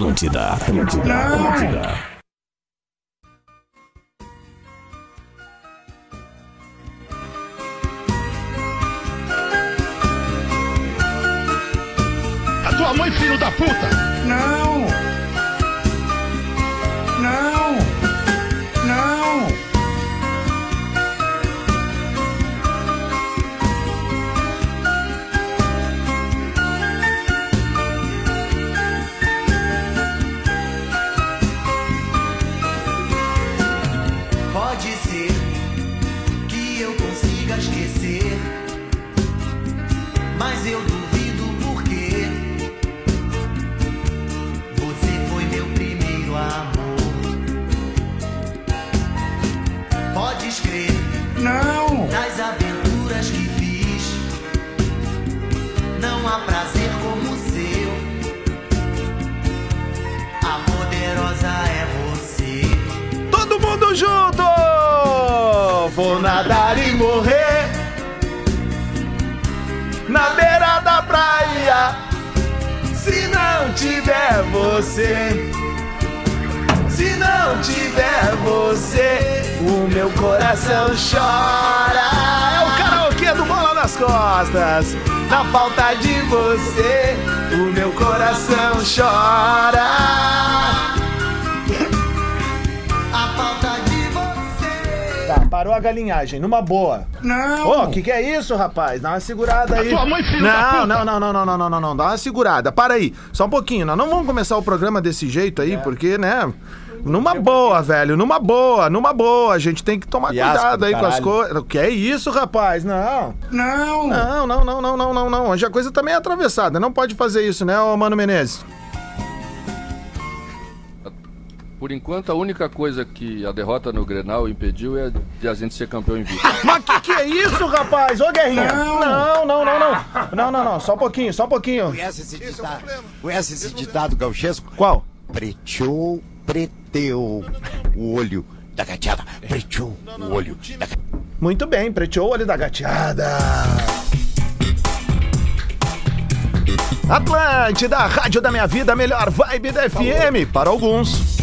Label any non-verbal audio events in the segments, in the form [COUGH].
Atlântida, Atlântida, Atlântida. A tua mãe, filho da puta! Tá, parou a galinhagem, numa boa. Não! Ô, o que, que é isso, rapaz? Dá uma segurada aí. tua mãe, filho da não, puta! não, não, não, não, não, não, não, não. Dá uma segurada. Para aí. Só um pouquinho. Nós não vamos começar o programa desse jeito É. aí, porque, né? Numa boa, velho. Numa boa, numa boa. A gente tem que tomar Fiasco cuidado do aí com as coisas. Que é isso, rapaz? Não. Não! Não, não, não, não, não, não, não. Hoje a coisa também é atravessada. Não pode fazer isso, né, ô Mano Menezes? Por enquanto, a única coisa que a derrota no Grenal impediu é de a gente ser campeão invicto. [LAUGHS] Mas que que é isso, rapaz? Ô, Guerrinha. Não. Não, não, não, não. Não, não, não. Só um pouquinho, só um pouquinho. Conhece esse ditado? Conhece esse ditado gauchesco? Qual? Preteou, preteu o olho da gateada. Preteou o olho da gateada. Muito bem, preteou o olho da gateada. Atlântida, rádio da minha vida, melhor vibe da FM para alguns.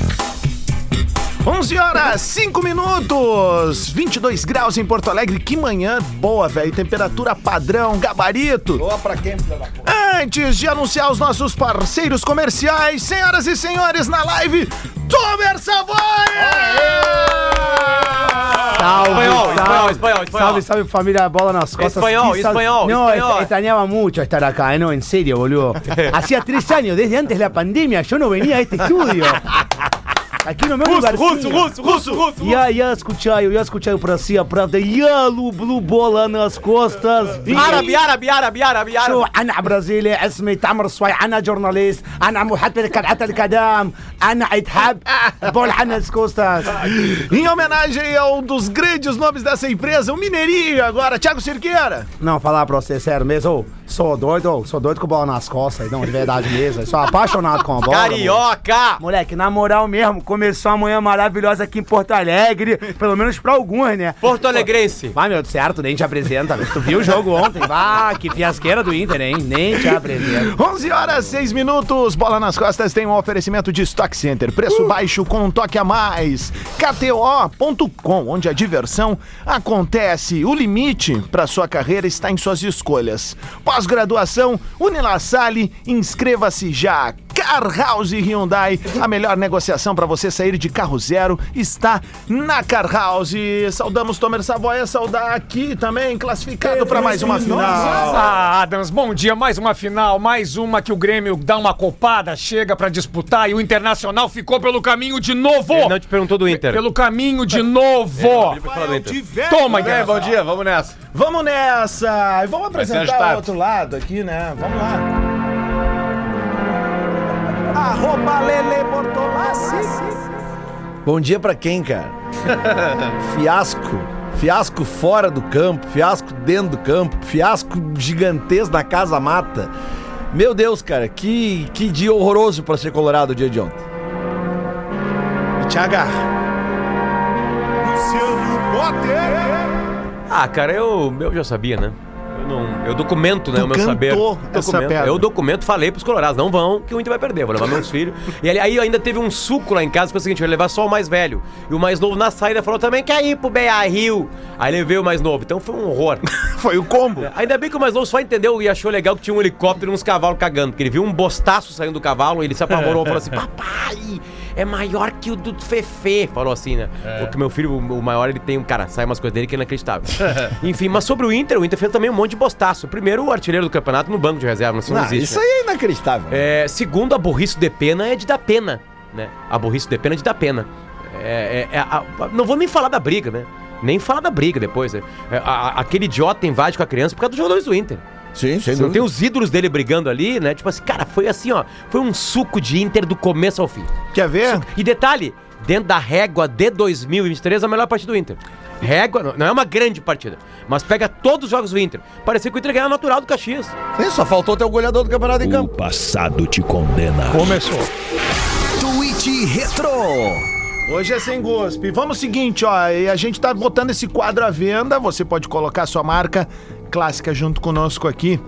11 horas, 5 minutos, 22 graus em Porto Alegre. Que manhã boa, velho. Temperatura padrão, gabarito. Boa pra quem, filho da? Antes de anunciar os nossos parceiros comerciais, senhoras e senhores, na live, Tomer Savoia! Salve, Espanhol, espanhol, espanhol, espanhol. Salve, salve familia, bola nas costas. Español, Quizás- español, No, español. est- extrañaba mucho estar acá, ¿eh? no, en serio, boludo. [LAUGHS] Hacía tres años, desde antes de la pandemia, yo no venía a este estudio. [LAUGHS] Aquí no me Russo, russo, russo, russo, russo. Я, я скучаю, я скучаю по России, правда. Я люблю бола нас костас. Árabe, árabe, árabe, árabe, شو árabe. انا برازيلي اسمي تامر صوي انا جورناليست انا محدث كرعة القدم انا اتحب [LAUGHS] بول عنس كوستاس Em homenagem ao um dos grandes nomes dessa empresa, o Mineirinho agora, Thiago Cirqueira. Não, falar pra você sério mesmo, ô, sou doido, sou doido com bola nas costas, não, de verdade mesmo. Sou apaixonado com a bola. Carioca. Moleque, na moral mesmo, começou a manhã maravilhosa aqui em Porto Alegre, pelo menos pra alguns, né? Porto Alegrense. Vai, meu, certo, nem te apresenta. Tu viu o jogo ontem? [LAUGHS] Ah, que fiasqueira do Inter, hein? Nem te apresenta. 11 horas 6 minutos, Bola nas Costas tem um oferecimento de Stock Center, preço baixo com um toque a mais. KTO.com, onde a diversão acontece. O limite para sua carreira está em suas escolhas. Pós-graduação, Unilassale, inscreva-se já. Car House Hyundai, a melhor negociação para você sair de carro zero está na Car House. Saudamos Tomer Savoia, saudar aqui também, classificado para mais uma final. Ah, Adams, bom dia. Mais uma final, mais uma que o Grêmio dá uma copada, chega pra disputar e o Internacional ficou pelo caminho de novo. Ele não te perguntou do Inter. Pelo caminho de novo. Inter. Toma, É, Internacional. bom dia, vamos nessa. Vamos nessa! E vamos apresentar o outro lado aqui, né? Vamos lá. Arroba Lele Bortolassi. Bom dia pra quem, cara? [LAUGHS] fiasco. Fiasco fora do campo, fiasco dentro do campo, fiasco gigantesco na casa mata. Meu Deus, cara, que, que dia horroroso pra ser colorado o dia de ontem. Tiaga. Ah, cara, eu, eu já sabia, né? Eu, não, eu documento, né, Tu o meu saber. Documento. Eu documento, falei pros colorados, não vão, que o Inter vai perder, vou levar meus [LAUGHS] filhos. E aí ainda teve um suco lá em casa, que foi o seguinte, eu ia levar só o mais velho. E o mais novo na saída falou também, quer ir pro Beia Rio. Aí levei o mais novo, então foi um horror. [LAUGHS] Foi o combo. Ainda bem que o mais novo só entendeu e achou legal que tinha um helicóptero e uns cavalos cagando. Porque ele viu um bostaço saindo do cavalo, ele se apavorou e [LAUGHS] falou assim: Papai, é maior que o do Fefe. Falou assim, né? Porque meu filho, o maior, ele tem um. Cara, sai umas coisas dele que é inacreditável. [LAUGHS] Enfim, mas sobre o Inter, o Inter fez também um monte de bostaço. Primeiro, o artilheiro do campeonato no banco de reserva, isso não, Não, existe. isso né? aí é inacreditável. É, segundo, a burrice de pena é de dar pena, né? A burrice de pena é de dar pena. É, é- é- a- a- não vou nem falar da briga, né? Nem falar da briga depois. né? É, a- aquele idiota invade com a criança por causa dos jogadores do Inter. Sim, sem Você tem os ídolos dele brigando ali, né? Tipo assim, cara, foi assim, ó. Foi um suco de Inter do começo ao fim. Quer ver? E detalhe, dentro da régua de 2023, a melhor partida do Inter. Régua, não- é uma grande partida, mas pega todos os jogos do Inter. Parecia que o Inter ganhava natural do Caxias. Sim, só faltou ter o goleador do campeonato em O campo. passado te condena. Começou. Tweet Retro. Hoje é sem gospe. Vamos seguinte, ó, e a gente tá botando esse quadro à venda, você pode colocar sua marca clássica junto conosco aqui.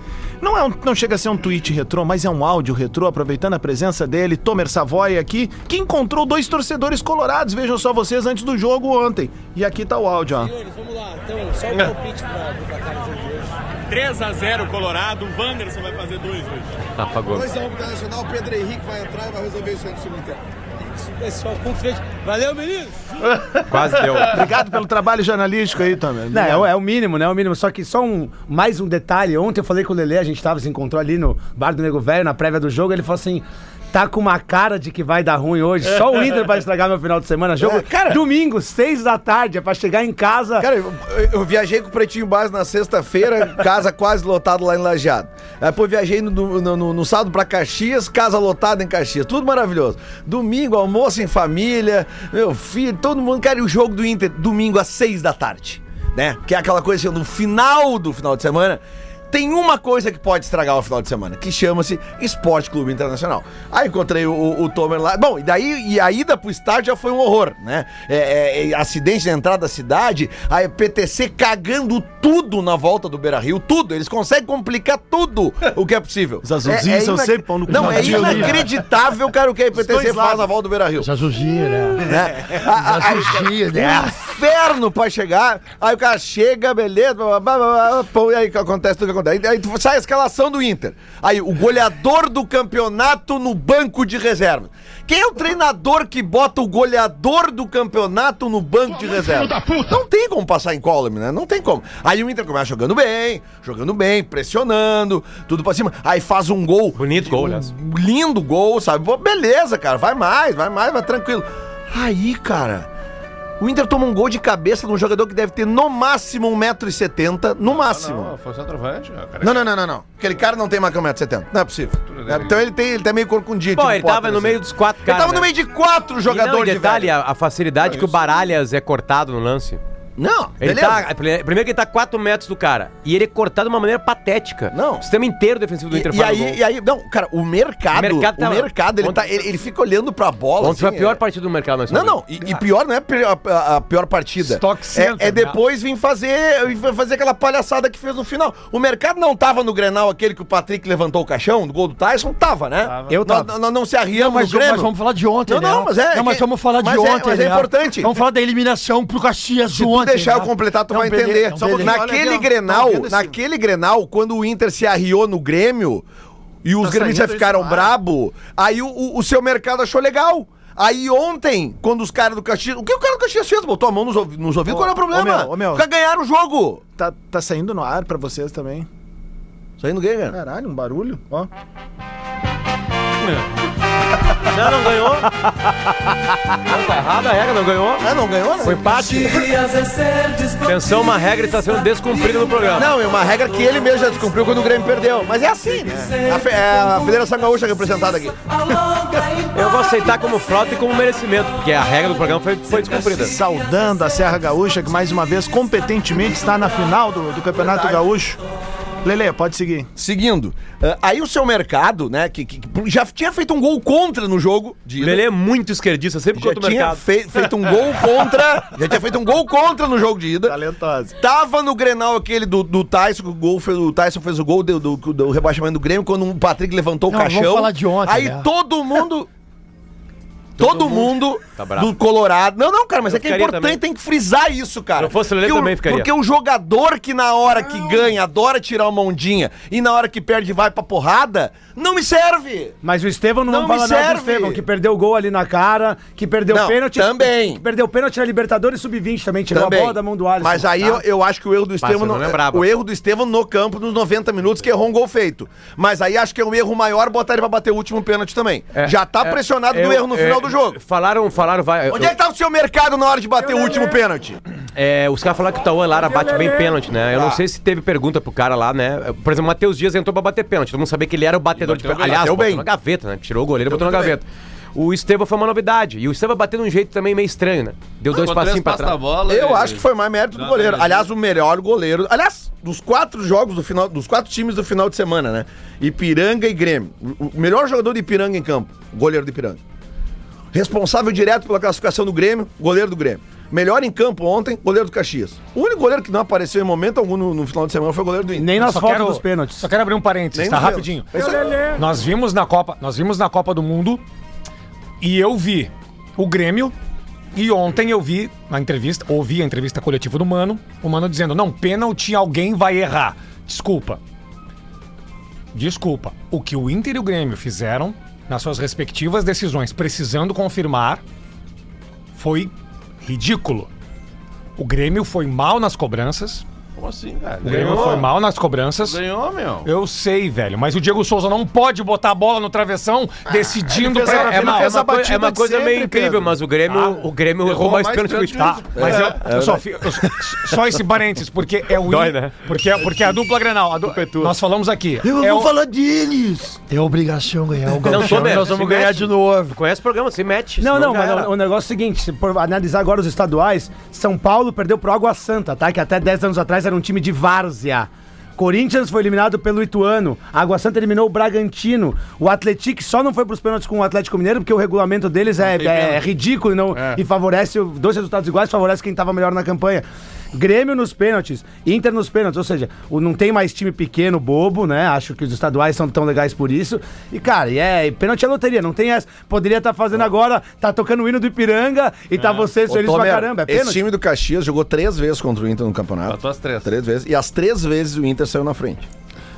Não, é um, não chega a ser um tweet retrô, mas é um áudio retrô, aproveitando a presença dele, Tomer Savoy aqui, que encontrou dois torcedores colorados, vejam só vocês, antes do jogo ontem. E aqui tá o áudio, ó. Vamos lá, então, só o palpite pra, do jogo de hoje. 3x0 Colorado, o Wanderson vai fazer dois hoje. Apagou. 2x1 pro Internacional, o Pedro Henrique vai entrar e vai resolver isso aí no segundo tempo. Pessoal, confiante. Valeu, meninos! [LAUGHS] Quase deu. Obrigado pelo trabalho jornalístico aí, Tomer. Não, é, o- é o mínimo, né? É o mínimo. Só que só um, mais um detalhe. Ontem eu falei com o Lelê, a gente tava, se encontrou ali no bar do Nego Velho, na prévia do jogo. Ele falou assim: tá com uma cara de que vai dar ruim hoje. Só o Inter vai estragar meu final de semana. Jogo É, cara- domingo, seis da tarde. É pra chegar em casa. Cara, eu, eu viajei com o Pretinho Básico na sexta-feira, casa quase lotada lá em Lajeado. Aí, Depois viajei no, no, no- no sábado pra Caxias, casa lotada em Caxias. Tudo maravilhoso. Domingo, almoço em família, meu filho, todo mundo. Cara, e o jogo do Inter, domingo às seis da tarde. Né? Que é aquela coisa assim, no final do final de semana. Tem uma coisa que pode estragar o final de semana, que chama-se Esporte Clube Internacional. Aí encontrei o, o, o Tomer lá. Bom, e daí e a ida pro estádio já foi um horror, né? É, é, é, acidente na entrada da cidade, a PTC cagando tudo na volta do Beira Rio, tudo. Eles conseguem complicar tudo o que é possível. [LAUGHS] Os azulzinhos são sempre pão no. Não, é inacreditável, cara, o que a dois PTC faz na volta do Beira Rio. Azulzinho, né? Né? A- a- a- Azulzinho, um né? inferno pra chegar. Aí o cara chega, beleza, blá, blá, blá, blá, pô, e aí acontece tudo que acontece. Aí, aí sai a escalação do Inter. Aí o goleador do campeonato no banco de reserva. Quem é o treinador que bota o goleador do campeonato no banco de reserva? Não tem como passar em column, né? Não tem como. Aí o Inter começa jogando bem, jogando bem, pressionando, tudo pra cima. Aí faz um gol. Bonito gol, aliás. Lindo gol, sabe? Pô, beleza, cara. Vai mais, vai mais, vai tranquilo. Aí, cara. O Inter toma um gol de cabeça de um jogador que deve ter no máximo 1,70m. No máximo. Não, foi centroavante. cara. Não, não, não, não, não. Aquele cara não tem mais que 1,70m. Não é possível. Então ele, tem, ele tá meio corcundinho. Pô, tipo ele tava Potter, no assim. meio dos quatro Ele caras. tava no né? meio de quatro E não, jogadores e detalhe, de velho. a, a facilidade que o Baralhas é cortado no lance. Não, Ele beleza. tá, primeiro que ele tá 4 metros do cara. E ele é cortado de uma maneira patética. Não. O sistema inteiro defensivo do Inter E, e faz o aí, gol. e aí, não, cara, o mercado, O mercado o tá- mercado, ele, Ontem- tá, ele, ele fica olhando pra bola. Ontem foi a assim, pior é- partida do mercado nós Não, não, e, e pior não é a a, pior partida. Stock é, Center, é depois vir fazer, fazer aquela palhaçada que fez no final. O mercado não tava no Grenal, aquele que o Patrick levantou o caixão, do gol do Tyson, tava, né? Eu Nós- tava. Nós não, se arriamos Mas, no Grêmio. mas vamos falar de ontem, Não, né? não, mas é- Não, mas que- vamos falar de mas é- ontem, mas é né? importante. Vamos falar da eliminação pro Caxias ontem. Deixar eu completar, tu Não, vai beleza, entender. não, Só beleza. Naquele ó. Grenal, Tá vendo esse- naquele Grenal, quando o Inter se arriou no Grêmio e os Tá gremistas ficaram brabo, aí o, o- o seu mercado achou legal. Aí ontem, quando os caras do Caxias. O que o cara do Caxias fez? Botou a mão nos, nos ouvidos? Ô, Qual é o problema? ô, meu, ô, meu. Ganharam o jogo. Tá, tá saindo no ar pra vocês também. Saindo gay, cara. Caralho, um barulho, ó. Não, não ganhou. Não, tá errado a regra, não ganhou. Ah, não ganhou, né? Foi empate. Atenção, uma regra está sendo descumprida no programa. Não, é uma regra que ele mesmo já descumpriu quando o Grêmio perdeu. Mas é assim, né? A, fe- é a Federação Gaúcha representada aqui. Eu vou aceitar como fraude e como merecimento, porque a regra do programa foi, foi descumprida. Saudando a Serra Gaúcha, que mais uma vez competentemente está na final do, do Campeonato Gaúcho Lele, pode seguir. Seguindo, ah, aí o seu mercado, né, que, que- que já tinha feito um gol contra no jogo de O ida. Lelê é muito esquerdista, sempre já contra o tinha mercado. feito um gol contra. [LAUGHS] já tinha feito um gol contra no jogo de ida. Talentosa. Tava no Grenal aquele do, do Tyson, que o, gol fez, o Tyson fez o gol do, do, do rebaixamento do Grêmio, quando o Patrick levantou Não, o caixão. vamos falar de ontem, Aí né? todo mundo. Todo mundo Tá do Colorado. Não, não, cara, mas Eu é que é importante, também. tem que frisar isso, cara. Se eu fosse o Lelê, Porque também ficaria. Porque o jogador que na hora que ganha adora tirar uma ondinha e na hora que perde vai pra porrada, não me serve. Mas o Estevão não, Não vamos me falar nada do serve. Estevão, que perdeu o gol ali na cara, que perdeu Não, o pênalti. também. Que perdeu o pênalti na Libertadores Sub-20 também, tirou Também. a bola da mão do Alisson. Mas aí tá? eu, eu acho que o erro do Estevão. não no- lembrava. o erro do Estevão no campo nos 90 minutos, que errou um gol feito. Mas aí acho que é um erro maior botar ele pra bater o último pênalti também. Já tá pressionado do Eu- erro no é, final do jogo. Falaram, falaram, vai. Onde é que tá o seu mercado na hora de bater o último pênalti? É, os caras falaram que o Tauan Lara bate bem pênalti, né? Eu não Tá. sei se teve pergunta pro cara lá, né? Por exemplo, o Matheus Dias entrou pra bater pênalti. Todo mundo sabia que ele era o batedor de pênalti. Aliás, botou bem. na gaveta, né? Tirou o goleiro e botou na gaveta. O Estevão foi uma novidade. E o Estevão bateu de um jeito também meio estranho, né? Deu dois passinhos pra trás. bola. Eu e- acho que foi mais mérito do goleiro. não, Aliás, o melhor goleiro. Aliás, dos quatro jogos do final, dos quatro times do final de semana, né? Ipiranga e Grêmio. O melhor jogador de Ipiranga em campo, goleiro de Ipiranga. Responsável direto pela classificação do Grêmio, goleiro do Grêmio. Melhor em campo ontem, goleiro do Caxias. O único goleiro que não apareceu em momento algum no, no final de semana foi o goleiro do Inter. Nem nas Só fotos quero- dos pênaltis. Só quero abrir um parênteses, Nem tá? Rapidinho. É. Nós vimos na Copa, nós vimos na Copa do Mundo e eu vi o Grêmio e ontem eu vi na entrevista, ouvi a entrevista coletiva do Mano, o Mano dizendo: "Não, pênalti alguém vai errar". Desculpa. Desculpa. O que o Inter e o Grêmio fizeram nas suas respectivas decisões, precisando confirmar, foi ridículo. O Grêmio foi mal nas cobranças. Como assim, cara? O Grêmio foi mal nas cobranças. Ganhou, meu. Eu sei, velho, mas o Diego Souza não pode botar a bola no travessão decidindo ele fez pra. a- É Ele uma, é uma coi- batida é uma de coisa sempre, meio incrível, Pedro. mas o Grêmio, o Grêmio errou, errou mais mais pênalti que o pênalti Inter. que o Mas É, eu, eu só, fi- eu só- só esse parênteses, porque é o [LAUGHS] Dói, In- né? porque, porque a dupla Grenal, a du- nós falamos aqui. Eu é vou o- falar deles. É obrigação ganhar o Não, gauchão. tô e nós se vamos mete. ganhar de novo. Conhece o programa, se mete. Não, senão não, já mas era. o, o negócio é o seguinte, se for analisar agora os estaduais, São Paulo perdeu pro Água Santa, tá? Que até 10 anos atrás era um time de várzea. Corinthians foi eliminado pelo Ituano. Água Santa eliminou o Bragantino. O Atlético só não foi pros pênaltis com o Atlético Mineiro porque o regulamento deles é, é pênalti. ridículo e, não, e favorece dois resultados iguais, favorece quem tava melhor na campanha. Grêmio nos pênaltis, Inter nos pênaltis, ou seja, o, não tem mais time pequeno, bobo, né? Acho que os estaduais são tão legais por isso. E, cara, e é, e pênalti é loteria, não tem essa. Poderia estar fazendo agora, tá tocando o hino do Ipiranga e tá vocês Ô, felizes pra caramba. É esse pênalti. time do Caxias jogou três vezes contra o Inter no campeonato. Matou as três. Três vezes. E as três vezes o Inter saiu na frente.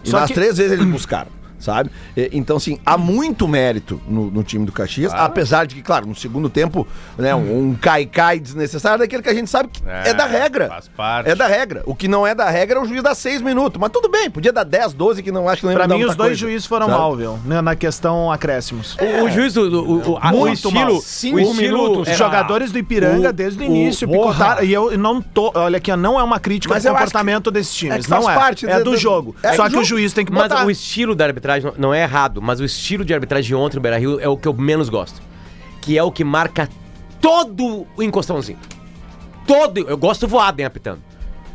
E Só nas que- três vezes eles buscaram, sabe? E- Então, assim, há muito mérito no, no time do Caxias, apesar de que, claro, no segundo tempo, né, um, um cai-cai desnecessário é daquele que a gente sabe que é, É, da regra. faz parte. É da regra. O que não é da regra é o juiz dar seis minutos. Mas tudo bem, podia dar 10, 12, que não acho que não ia Pra mim, os dois coisa, juízes foram sabe? mal, viu? né, Na questão acréscimos. O, o juiz, do, do- o, o, o Muito estilo. mal. O Cinco estilo. minutos. é- Os jogadores do Ipiranga, o- desde o o- início, porra. picotaram. E eu não tô. Olha aqui, ó, não é uma crítica Mas do eu acho comportamento desses times. é que faz não é. parte é do- do, jogo. é Só que o juiz tem que Mas botar. o estilo da arbitragem não- não é errado, mas o estilo de arbitragem ontem no Beira Rio é o que eu menos gosto. Que é o que marca todo o encostãozinho. Todo. Eu gosto voado em apitando.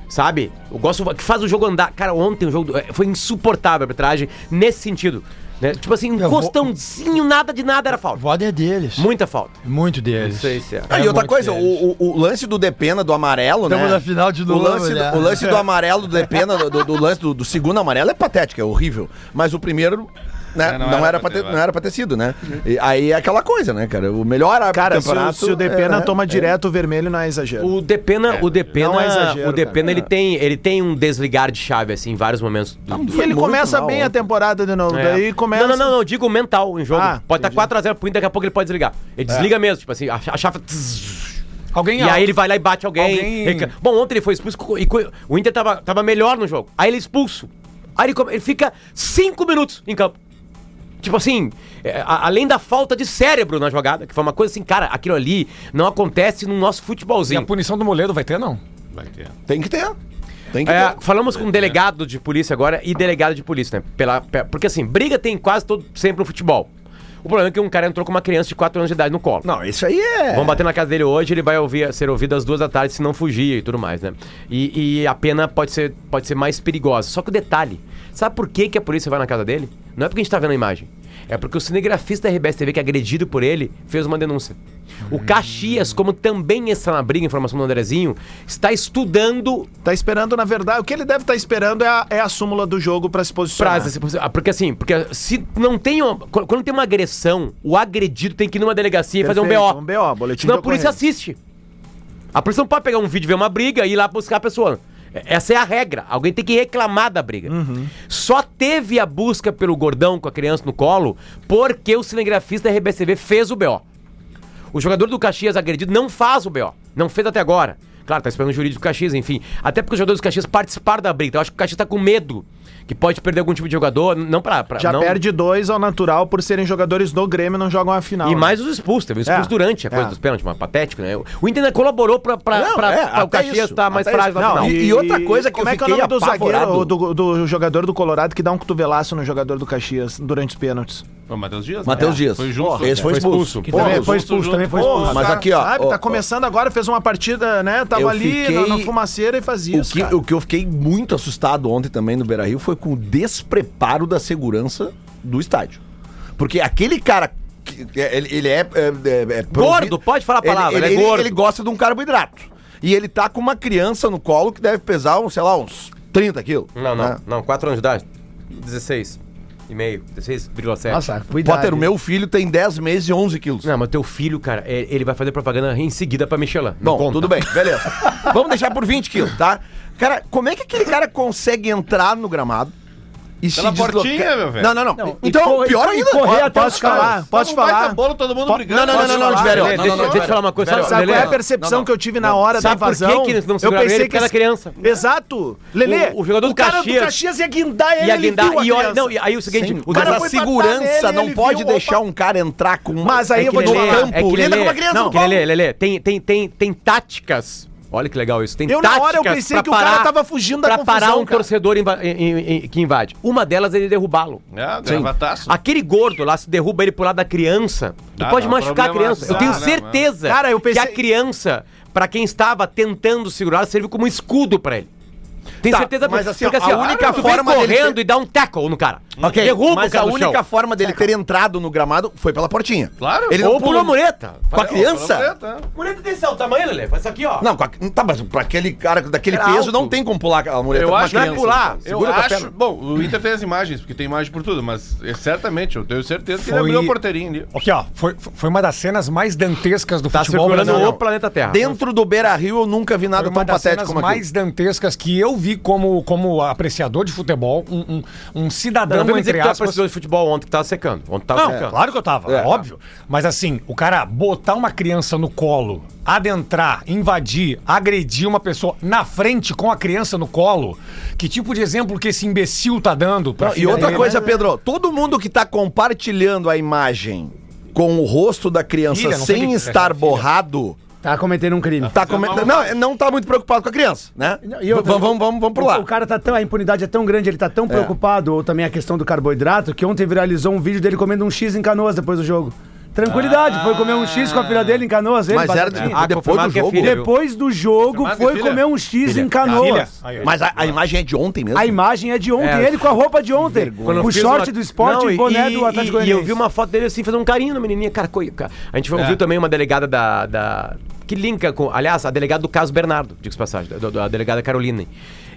Sabe? Eu gosto que faz o jogo andar. Cara, ontem o jogo é, foi insuportável a arbitragem nesse sentido. né? Tipo assim, vou- encostãozinho, nada de nada era falta. Voda é deles. Muita falta. Muito Não deles. sei se é. Ah, e É outra coisa, o, o- o lance do Depena, do amarelo, né? Tamo na final de o novo, lance, né? do, o lance do amarelo do Depena, do, do- do lance do, do segundo amarelo é patético, é horrível. Mas o primeiro, né, É, não, não era pra ter, ter, não era pra ter sido, né? E aí é aquela coisa, né, cara? O melhor árbitro Cara, do se o, campeonato... se o Depena é- toma é- direto o vermelho, não é exagero. O Depena, o Depena, não é exagero, o Depena cara. ele tem, ele tem um desligar de chave assim em vários momentos. Do, do- E ele começa mal bem a temporada de novo. É. Daí começa. Não, não, não, não, eu digo mental em jogo. Ah, pode estar entendi. 4x0 pro Inter, daqui a pouco ele pode desligar. Ele desliga mesmo, tipo assim, a, a chave. Alguém e aí ele vai lá e bate alguém. Alguém- Bom, ontem ele foi expulso e o Inter tava, tava melhor no jogo. Aí ele é expulso. Aí ele, ele fica 5 minutos em campo. Tipo assim, é, a- além da falta de cérebro na jogada, que foi uma coisa assim, cara, aquilo ali não acontece no nosso E a futebolzinho. punição do Moledo vai ter, não? Vai ter. Tem que ter. Tem que É, ter. falamos com um delegado de polícia agora e delegado de polícia, né? Pela, pe- porque assim, briga tem quase todo, sempre no futebol. O problema é que um cara entrou com uma criança de 4 anos de idade no colo. Não, isso aí é. Vamos bater na casa dele hoje, ele vai ouvir, ser ouvido às duas da tarde se não fugir e tudo mais, né? E, e a pena pode ser, pode ser mais perigosa. Só que o detalhe, sabe por que, que a polícia vai na casa dele? Não é porque a gente tá vendo a imagem. É porque o cinegrafista da RBS TV, que é agredido por ele, fez uma denúncia. O Caxias, como também está na briga, informação do Andrezinho, está estudando Tá esperando, na verdade, o que ele deve estar esperando é a, é a súmula do jogo pra se posicionar. Pra, porque assim, porque se não tem uma, quando tem uma agressão, o agredido tem que ir numa delegacia e fazer um Perfeito, BO. um BO, boletim Senão a polícia assiste. A polícia não pode pegar um vídeo, ver uma briga e ir lá buscar a pessoa. Essa é a regra. Alguém tem que reclamar da briga. Uhum. Só teve a busca pelo gordão com a criança no colo porque o cinegrafista RBCV fez o BO. O jogador do Caxias agredido não faz o BO. Não fez até agora. Claro, tá esperando o jurídico do Caxias, enfim. Até porque os jogadores do Caxias participaram da briga. Então eu acho que o Caxias tá com medo que pode perder algum tipo de jogador. Não pra. pra Já não... perde dois ao natural por serem jogadores do Grêmio e não jogam a final. E né? mais os expulsos, teve expulso É, durante a coisa é. dos pênaltis, mas patético, né? O Inter ainda colaborou pra, pra, Não, pra- é, pra o Caxias estar mais até frágil na final. e- outra coisa que como eu é que é o nome do zagueiro, do, do jogador do Colorado que dá um cotovelaço no jogador do Caxias durante os pênaltis? O Matheus Dias? Matheus né? Dias. Foi junto. Esse foi expulso. Também foi expulso, também foi expulso. Mas Tá- aqui, ó, Sabe, ó, tá ó. começando agora, fez uma partida, né? Tava Eu ali fiquei- na, na fumaceira e fazia O isso. que, cara. o que eu fiquei muito assustado ontem também no Beira Rio foi com o despreparo da segurança do estádio. Porque aquele cara. que- Ele, ele é, é, é- é Gordo, pode falar a palavra, ele é gordo. ele gosta de um carboidrato. E ele tá com uma criança no colo que deve pesar, sei lá, uns 30 quilos. Não, não, né? não, 4 anos de idade. 16 e meio, 16,7. Nossa, cuidado. Potter, o meu filho tem 10 meses e 11 quilos. Não, mas teu filho, cara, é- ele vai fazer propaganda em seguida pra Michelin. Não Bom, conta. tudo bem, beleza. [LAUGHS] Vamos deixar por 20 quilos, tá? Cara, como é que aquele cara consegue entrar no gramado e Pela portinha, meu velho. Não, não, não. Não, então, corre- pior ainda. correr até Posso falar? Posso um falar? bolo, todo mundo brigando. Não, não, não, não, não? Diverio, não, deixa, não, não, deixa eu falar uma coisa. Velho, Sabe, qual é a percepção não, que eu tive na hora Sabe da por que invasão? que não eu pensei ele? que era criança. Exato. Lelê, O- o jogador do cara do Caxias- Caxias ia guindar ele, Ia ele guindar. viu E olha, não, e aí o seguinte, Sim, o mas cara a segurança não ele pode deixar um cara entrar com uma... Mas aí é eu vou te campo, lida Lelê, com uma criança não. Lelê, Lelê, tem, tem, tem, tem táticas. Olha que legal isso. Tem Eu, na táticas hora, eu pensei que o cara parar- tava fugindo da pra parar confusão, um cara. torcedor inva- em- em- que invade. Uma delas é ele derrubá-lo. É, gravataço. Aquele gordo lá, se derruba ele pro lado da criança, tu Ah, pode não, machucar a criança. Eu tenho né, certeza Cara, eu pensei- que a criança, pra quem estava tentando segurar, serviu como um escudo pra ele. Tenho Tá, certeza mas assim, porque ó, a única tu forma vem dele correndo ter- e dá um tackle no cara. Ok, Derruba mas o cara a única chão. forma dele ter entrado no gramado foi pela portinha. Claro. Ele Ou pulou a mureta. com a criança. Tá. Mureta tem seu tamanho, Lelê? Faz isso aqui, ó. Não, tá, mas pra aquele cara daquele peso não tem como pular a mureta Eu com uma acho que é criança. pular. Eu acho. Bom, o Inter tem as imagens, porque tem imagem por tudo, mas é, certamente, eu tenho certeza que ele Foi- abriu a porteirinha ali. Aqui, ó, foi, foi uma das cenas mais dantescas do Tá futebol brasileiro. o planeta Terra. Dentro do Beira-Rio eu nunca vi nada tão patético cenas como aquilo. mais dantescas que eu vi como, como apreciador de futebol, um, um, um Não, cidadão, não dizer entre é aspas... apreciador de futebol ontem que tava secando. Ontem tava Não, secando. claro que eu tava, É. óbvio. Mas assim, o cara botar uma criança no colo, adentrar, invadir, agredir uma pessoa na frente com a criança no colo, que tipo de exemplo que esse imbecil tá dando pra Não, e outra dele? coisa, Pedro, todo mundo que tá compartilhando a imagem com o rosto da criança Filha, não sem estar filha. borrado, Tá cometendo um crime. tá comentando. Não, não tá muito preocupado com a criança, né? E outra- vamos, vamos, vamos, vamos pro o- lado. O cara tá tão. A impunidade é tão grande, ele tá tão preocupado, ou também a questão do carboidrato, que ontem viralizou um vídeo dele comendo um X em canoas depois do jogo. Tranquilidade, foi comer um X com a filha dele em canoas. Ele, Mas era batatinha. de- depois do que é jogo. filha, viu? Depois do jogo, Confirmado foi filha? comer um X Filha. em canoas. Aí, ó. Mas a, a imagem é de ontem mesmo. A imagem é de ontem, É. ele com a roupa de ontem. Quando eu O fiz short uma- do esporte Não, e e boné e- do Atlético E, e eu Goianiense. vi uma foto dele assim, fazendo um carinho na menininha. Cara, coi- cara, a gente ouviu também uma delegada da, da- Que linka com. Aliás, a delegada do caso Bernardo, de passagem, da, da delegada Caroline.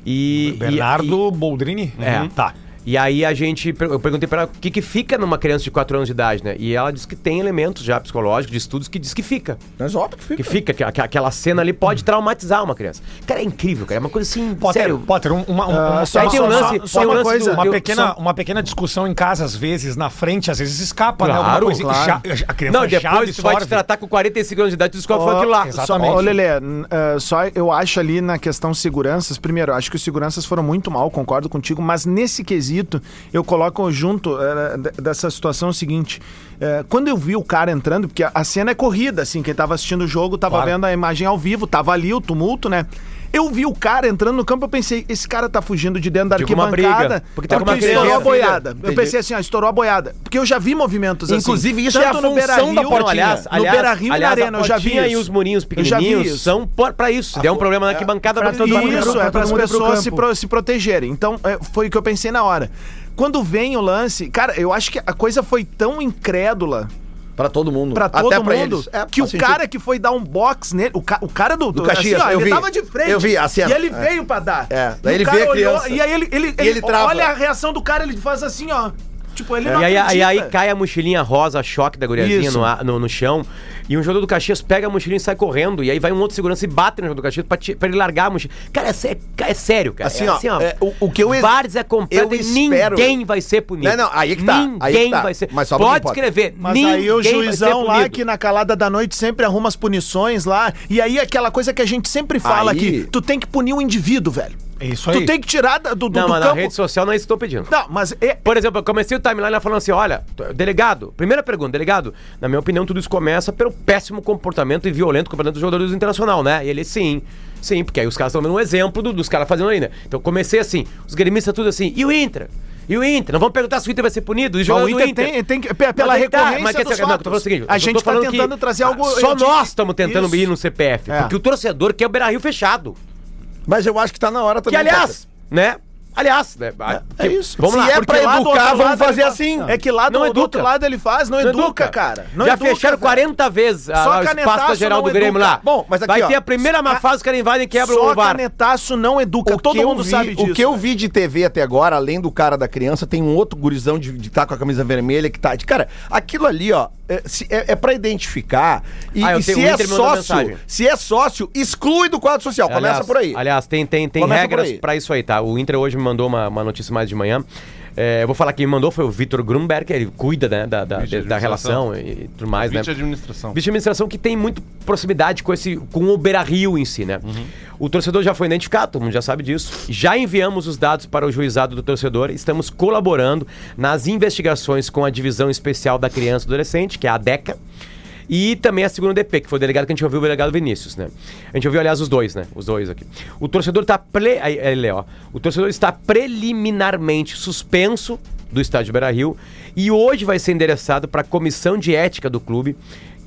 E. Bernardo Boldrini? É. Uhum. Tá. E aí a gente, eu perguntei pra ela o que que fica numa criança de 4 anos de idade, né? E ela disse que tem elementos já psicológicos, de estudos, que diz que fica. Mas óbvio que Que fica. fica, que, que aquela cena ali pode traumatizar uma criança. Cara, é incrível, cara. É uma coisa assim, Potter, sério. Potter, um- uma, uma, Ah, uma- só- Aí tem só- lance, só- só uma lance coisa. do- uma eu- pequena, só- uma pequena discussão em casa, às vezes, na frente, às vezes escapa, né? Claro, Alguma coisa, claro. já- a criança Não, já depois tu vai te tratar com 45 anos de idade, tu descobre Ó, aquilo lá. exatamente. Ô, Lelê, eh, só eu acho ali na questão seguranças, primeiro, eu acho que os seguranças foram muito mal, concordo contigo, mas nesse quesito eu coloco junto d- dessa situação o seguinte: eh, quando eu vi o cara entrando, porque a- a cena é corrida, assim, quem tava assistindo o jogo tava Claro. vendo a imagem ao vivo, tava ali o tumulto, né? Eu vi o cara entrando no campo, eu pensei, esse cara tá fugindo de dentro da arquibancada. porque tem alguma estourou briga. a boiada. Eu pensei assim, ó, estourou a boiada. Porque eu já vi movimentos assim. Inclusive, isso é a no função da portinha. aliás, no aliás, Beira-Rio e na aliás, Arena, a eu já vi isso. e os murinhos pequenininhos isso. são pra isso. Se der um problema na arquibancada, pra todo todo mundo. Isso, é para as pessoas se, campo. pro- se protegerem. Então, é, foi o que eu pensei na hora. Quando vem o lance, cara, eu acho que a coisa foi tão incrédula Pra todo mundo. pra todo Até pra mundo eles. É, que o sentido. cara que foi dar um box nele, o, ca- o cara do, Do Caxias, ó, eu ele vi. tava de frente. Eu vi a cena. E ele É. veio pra dar. É, daí o ele cara vê a olhou, criança. E aí ele, ele, E ele trava. olha a reação do cara, ele faz assim, ó. Tipo, ele não E aí, aí, cai a mochilinha rosa, choque da guriazinha no, no, no chão. E um jogador do Caxias pega a mochilinha e sai correndo. E aí vai um outro segurança e bate no jogador do Caxias pra, ti- pra ele largar a mochila. Cara, é, sé- é sério, cara. Assim, é ó, é, o- o que eu- Várzea completa eu e espero- ninguém vai ser punido. Não, não, aí que tá, Ninguém aí que tá. vai ser. Mas só um Pode escrever. Mas ninguém aí o juizão lá, que na calada da noite sempre arruma as punições lá. E aí aquela coisa que a gente sempre fala Aí- aqui: tu tem que punir o indivíduo, velho. É isso Tu aí. tem que tirar do, do, Não, do mas na rede social não é isso que eu tô pedindo. Não, mas é, Por exemplo, eu comecei o timeline falando assim: olha, delegado, primeira pergunta, delegado, na minha opinião, tudo isso começa pelo péssimo comportamento e violento comportamento dos jogadores do internacional, né? E ele, sim, sim, porque aí os caras estão dando um exemplo do- dos caras fazendo aí, né? Então eu comecei assim, os gremistas tudo assim, e o Inter? E o Inter? Não vamos perguntar se o Inter vai ser punido? E Mas o do Inter tem- tem que- pe- pela Mas tá, recorrência mas dos não, fatos. seguinte, A gente tá tentando trazer algo- Só nós estamos tentando ir no CPF, É. porque o torcedor quer o Beira-Rio fechado. Mas eu acho que tá na hora Que, também. aliás, né? Aliás, né? É isso. Vamos Se lá. é pra educar, vamos fazer ele assim. É que lá do, Não do educa. outro lado ele faz, não, educa, cara. Não Já educa, fecharam velho. 40 vezes a, Só a espaço da geral não do Grêmio educa. lá. Bom, mas aqui, Vai ó, ter a primeira má fase que eles invadem e quebram Só o VAR. canetaço não educa. Todo que eu mundo vi- sabe disso. O que eu velho. vi de TV até agora, além do cara da criança, tem um outro gurizão de estar com a camisa vermelha que tá. de- Cara, aquilo ali, ó, é, se- é, é pra identificar. E, Ah, eu e tenho- se o é Inter sócio, se é sócio, exclui do quadro social. Começa aliás, por aí. Aliás, tem, tem, tem Começa regras por aí. pra isso aí, tá? O Inter hoje me mandou uma, uma notícia mais de manhã. É, eu vou falar quem me mandou foi o Vitor Grunberg, que ele cuida né, da, da, da relação e, e tudo mais, né? Vice de administração. Vice administração que tem muito proximidade com esse com o Beira Rio em si, né? O torcedor já foi identificado, todo mundo já sabe disso. Já enviamos os dados para o juizado do torcedor. Estamos colaborando nas investigações com a divisão especial da criança e do adolescente, que é a DECA. E também a segunda DP, que foi o delegado que a gente ouviu, o delegado Vinícius, né? A gente ouviu, aliás, os dois, né? Os dois aqui. O torcedor está aí, Lê, ó. O torcedor está preliminarmente suspenso do estádio Beira-Rio e hoje vai ser endereçado para a comissão de ética do clube,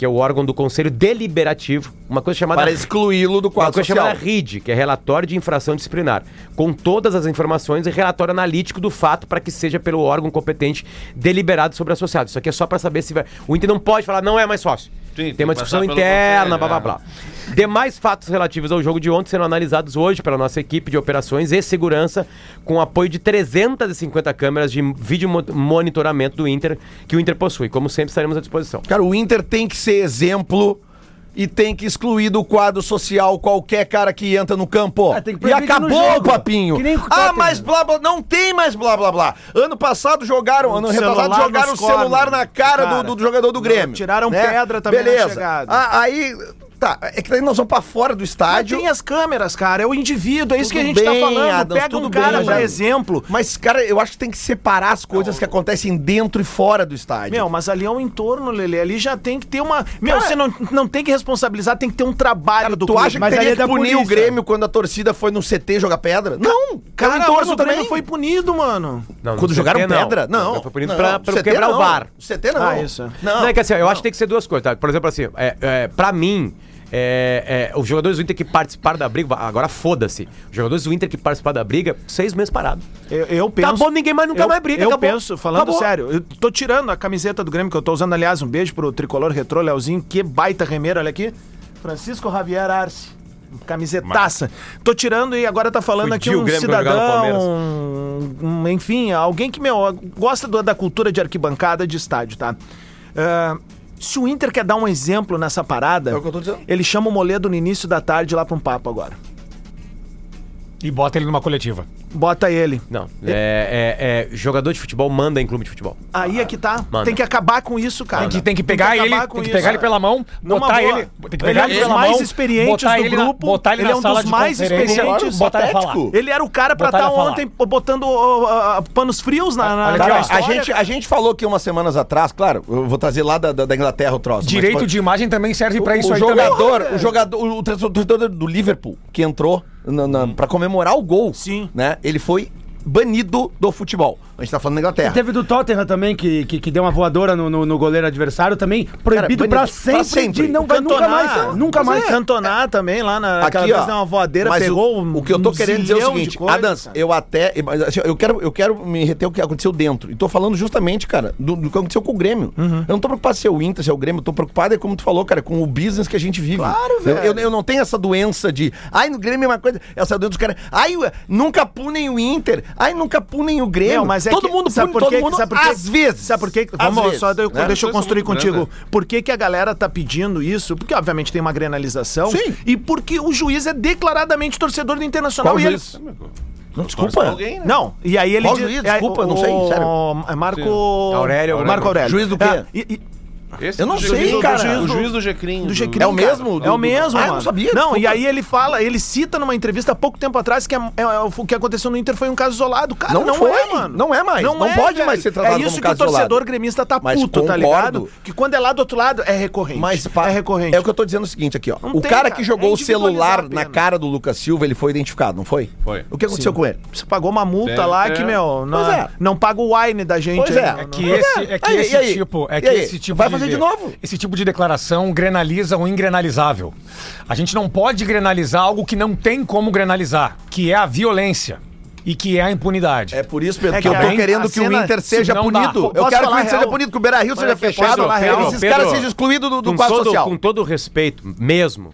que é o órgão do conselho deliberativo, uma coisa chamada Para excluí-lo do uma quadro coisa social. chamada RID, que é relatório de infração disciplinar, com todas as informações e relatório analítico do fato para que seja pelo órgão competente deliberado sobre o associado. Isso aqui é só para saber se vai... o Inter não pode falar não é mais sócio. Sim, tem tem uma discussão interna, blá blá é. blá. Demais fatos relativos ao jogo de ontem serão analisados hoje pela nossa equipe de operações e segurança, com apoio de 350 câmeras de vídeo mo- monitoramento do Inter, que o Inter possui. Como sempre, estaremos à disposição. Cara, o Inter tem que ser exemplo e tem que excluir do quadro social qualquer cara que entra no campo. Que e acabou o papinho. Ah, mas blá blá, não tem mais blá blá blá. Ano passado jogaram, ano retrasado jogaram o celular na cara, cara. do, do jogador do Grêmio. Tiraram né? pedra também Beleza. Ah, aí, tá, é que daí nós vamos pra fora do Mas estádio. tem as câmeras, cara. É o indivíduo. É isso Tudo que a gente tá bem, falando. Adams, Pega um cara, bem, por exemplo. Mas, cara, eu acho que tem que separar as coisas que acontecem dentro e fora do estádio. Meu, mas ali é um entorno, Lele. Ali já tem que ter uma. Meu, Cara- você não, não tem que responsabilizar, tem que ter um trabalho do tu clube. acha que mas teria é que punir o. Grêmio quando a torcida foi no CT jogar pedra? Não! Cara, é o mas entorno também. foi punido, mano. Não, Quando jogaram CT não. pedra? Não. Foi punido não. pra, pra CT quebrar não. o VAR. CT não. Ah, isso. Não. Não, é que assim, eu acho que tem que ser duas coisas, tá? Por exemplo, assim, é, é, pra mim, é, é, os jogadores do Inter que participaram da briga, agora foda-se. Os jogadores do Inter que participaram da briga, seis meses parados. Eu, eu penso. Acabou, ninguém mais nunca eu, mais briga, Eu acabou. penso, falando Acabou. sério, eu tô tirando a camiseta do Grêmio que eu tô usando, aliás, um beijo pro tricolor retrô, Leozinho, que baita remeiro, olha aqui. Francisco Javier Arce. Camisetaça. Tô tirando e agora tá falando aqui Fudiu o um cidadão, um, um- enfim, alguém que, meu, gosta do- da cultura de arquibancada de estádio, tá? Ah, se o Inter quer dar um exemplo nessa parada, É ele chama o Moledo no início da tarde lá pra um papo agora. E bota ele numa coletiva. Bota ele. Não, é, é- é- jogador de futebol manda em clube de futebol. Aí é que tá. Manda. Tem que acabar com isso, cara. Tem que, tem que pegar ele, acabar com tem que isso, pegar ele cara. pela mão, Numa botar boa. ele, tem que Ele pegar é um ele dos pela mais mão, experientes botar do ele na- grupo. botar ele, Ele é na um sala dos de mais conferência, experientes. botar ele falar. patético. Ele era o cara pra Botar estar ele falar. ontem botando ó, ó, panos frios na, na, Olha na aqui, ó, Cara, a, história, gente, a gente falou aqui umas semanas atrás, claro, eu vou trazer lá da, da, da Inglaterra o troço. mas, Direito pô, de imagem também serve pra isso o aí jogador, o jogador, o torcedor do Liverpool que entrou na, na, pra comemorar o gol. Sim. Né? Ele foi banido do futebol. A gente tá falando da Inglaterra. Teve do Tottenham também, que, que, que deu uma voadora no, no, no goleiro adversário, também proibido banido pra pra sempre, sempre. de não vai nunca mais, nunca mais. Cantonar também lá na aquela Aqui, vez ó, deu uma voadeira, mas pegou o, o que eu tô um querendo dizer é o seguinte, coisas, Adams, cara. eu até, mas, assim, eu quero, eu quero me reter o que aconteceu dentro. E tô falando justamente, cara, do, do que aconteceu com o Grêmio. Uhum. Eu não tô preocupado se é o Inter, se é o Grêmio, eu tô preocupado, é como tu falou, cara, com o business que a gente vive. Claro, Eu- velho. Eu, eu não tenho essa doença de, ai, no Grêmio é uma coisa, essa doença dos caras, ai, ué, nunca punem o Inter, ai, nunca punem o Grêmio. Meu, mas é todo que- mundo sabe pune por todo quê? mundo Sabe por quê? às vezes. Sabe por quê? Vamos, vezes, só eu- né? deixa eu é construir contigo. grande. Por que, que a galera tá pedindo isso? Porque, obviamente, tem uma grenalização. Sim. E porque o juiz é declaradamente torcedor do Internacional. Qual e ele- juiz? Não, desculpa. Alguém, né? Não, e aí ele Qual diz- juiz? é, Desculpa, o- não sei, sério. É Marco Sim. Aurélio, Marco Aurélio. Juiz do quê? É, e- e- Esse Eu não do sei, do- cara. do juiz Do- do, juiz do Gecrim. do Gecrim, É o mesmo? É o Do- mesmo, Ah, eu não sabia, Não, desculpa. e aí ele fala, ele cita numa entrevista há pouco tempo atrás que é- é- é o que aconteceu no Inter foi um caso isolado. Cara, não, Não foi, é, mano. não é mais, não pode velho. mais ser tratado É como isso que caso o torcedor isolado. gremista tá Mas puto, tá concordo. ligado? Que quando é lá do outro lado, é recorrente. Mas pá, é recorrente. É o que eu tô dizendo o seguinte aqui, ó. Não o tem, cara que jogou É o celular na cara do Lucas Silva, ele foi identificado, não foi? Foi. O que aconteceu com ele? Você pagou uma multa lá que, meu, não, é. não paga o wine da gente. Pois é. não- É que não- esse, é que tipo, é que esse tipo fazer de novo? Esse tipo de declaração grenaliza o ingrenalizável. A gente não pode grenalizar algo que não tem como grenalizar, que é a violência e que é a impunidade. É por isso, Pedro, É que eu que tô querendo que o Inter seja dá. punido. Posso Eu quero que o Inter seja punido, que o Beira Rio seja fechado, e real? esses Pedro, caras sejam excluídos do, do com quadro todo, social. Com todo o respeito, mesmo,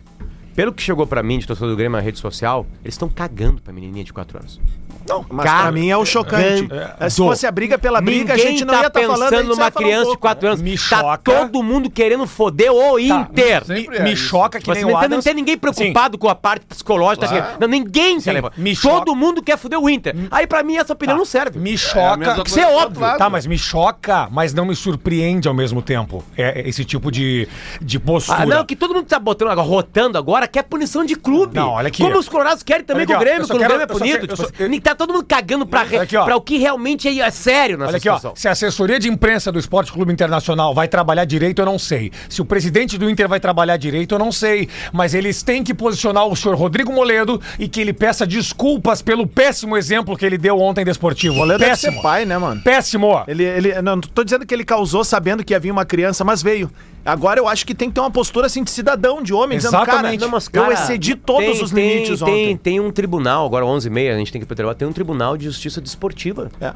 pelo que chegou pra mim de torcedor do Grêmio na rede social, eles estão cagando pra menininha de 4 anos. Não, mas pra mim é o chocante. É, Se fosse a briga pela briga, a gente não tá ia estar falando. a pensando numa ia falar um criança de pouco. 4 anos. Me tá choca. todo mundo querendo foder o Inter. Sempre me é choca que Mas nem não, o tem, não Adams... tem ninguém preocupado com a parte psicológica. Claro. assim, não, ninguém, Sim, cara. me Todo choca. mundo quer foder o Inter. Aí pra mim essa opinião não serve. Me É a choca. Isso é óbvio. Tá, mas me choca, mas não me surpreende ao mesmo tempo. É é esse tipo de, de postura. Ah, não, que todo mundo tá botando agora, rotando agora, quer punição de clube. Não, olha aqui. Como os colorados querem também Olha com o Grêmio, quando o Grêmio é punido. quero- tipo só- assim, tá todo mundo cagando pra, re- aqui, ó. pra o que realmente é, é sério nessa Olha aqui, ó. situação. Se a assessoria de imprensa do Esporte Clube Internacional vai trabalhar direito, eu não sei. Se o presidente do Inter vai trabalhar direito, eu não sei. Mas eles têm que posicionar o senhor Rodrigo Moledo e que ele peça desculpas pelo péssimo exemplo que ele deu ontem desportivo. Moledo deve péssimo. ser pai, né, mano? Péssimo. Ele, ele, não tô dizendo que ele causou sabendo que ia vir uma criança, mas veio. Agora eu acho que tem que ter uma postura assim de cidadão, de homem, dizendo, cara, Exatamente. Não, mas, eu cara, excedi todos tem- os tem- limites tem, ontem. Tem um tribunal, agora 11h30, a gente tem que ir pro trabalho, tem um tribunal de justiça desportiva. É.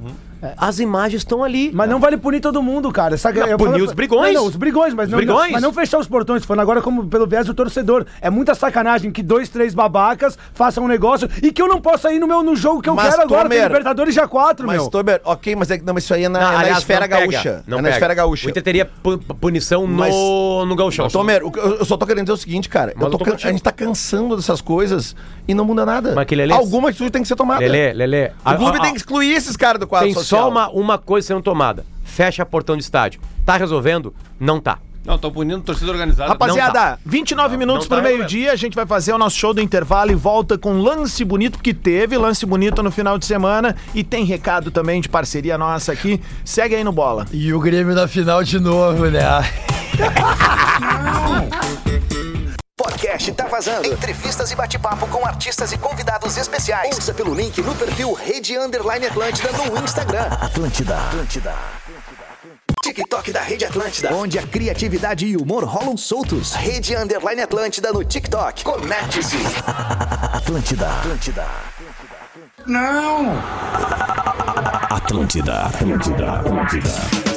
As imagens estão ali. Mas não vale punir todo mundo, cara. Sabe, Não, eu punir falo- os brigões. Não, não, os brigões, mas não, brigões. não- mas não fechar os portões. Falando agora como pelo viés do torcedor. É muita sacanagem que dois, três babacas façam um negócio e que eu não possa ir no meu no jogo que eu Mas, quero agora. Tem Tomer, Libertadores já quatro, Mas, meu. Tober, ok, mas, é, não, mas isso aí é na, Não, é na aliás, esfera não pega, gaúcha. Não é na pega. esfera gaúcha. O Inter teria pu- punição no, Mas- no gauchão. Tomer, que- eu eu só tô querendo dizer o seguinte, cara. Mas eu tô eu tô a gente tá cansando dessas coisas e não muda nada. Mas aquele ali- Alguma atitude tem que ser tomada. Lelê, Lelê. O clube tem que excluir esses caras do quadro social. Só uma, uma coisa sendo tomada. Fecha portão de estádio. Tá resolvendo? Não tá. Não, estão punindo torcida organizada. Rapaziada, 29 minutos não pro tá meio-dia, a gente vai fazer o nosso show do intervalo e volta com lance bonito, que teve lance bonito no final de semana e tem recado também de parceria nossa aqui. Segue aí no bola. E o Grêmio na final de novo, né? [LAUGHS] [LAUGHS] Podcast tá vazando. Entrevistas e bate-papo com artistas e convidados especiais. Ouça pelo link no perfil Rede Underline Atlântida no Instagram. Atlântida. Atlântida. TikTok da Rede Atlântida, onde a criatividade e o humor rolam soltos. Rede Underline Atlântida no TikTok. Conecte-se. [LAUGHS] Atlântida. Atlântida. Não! Atlântida. Atlântida. Atlântida.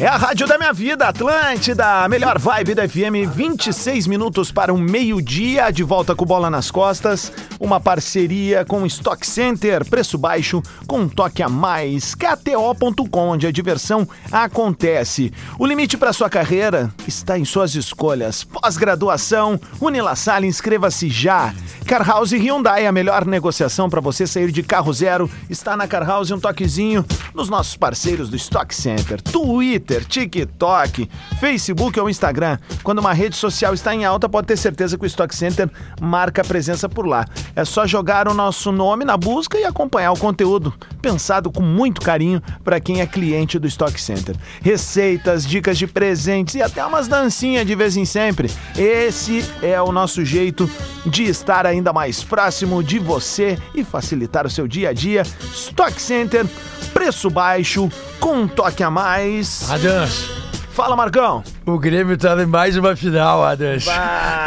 É a rádio da minha vida, Atlântida, melhor vibe da FM, 26 minutos para o meio-dia, de volta com bola nas costas, uma parceria com o Stock Center, preço baixo, com um toque a mais, KTO.com, onde a diversão acontece. O limite para sua carreira está em suas escolhas. Pós-graduação, Unilassalle, inscreva-se já. Car House Hyundai, a melhor negociação para você sair de carro zero, está na Car House, um toquezinho nos nossos parceiros do Stock Center. Twitter. Twitter, TikTok, Facebook ou Instagram. Quando uma rede social está em alta, pode ter certeza que o Stock Center marca a presença por lá. É só jogar o nosso nome na busca e acompanhar o conteúdo pensado com muito carinho para quem é cliente do Stock Center. Receitas, dicas de presentes e até umas dancinhas de vez em sempre. Esse é o nosso jeito de estar ainda mais próximo de você e facilitar o seu dia a dia. Stock Center, preço baixo, com um toque a mais. Adams, Fala, Marcão. o Grêmio tá em mais uma final, Adams.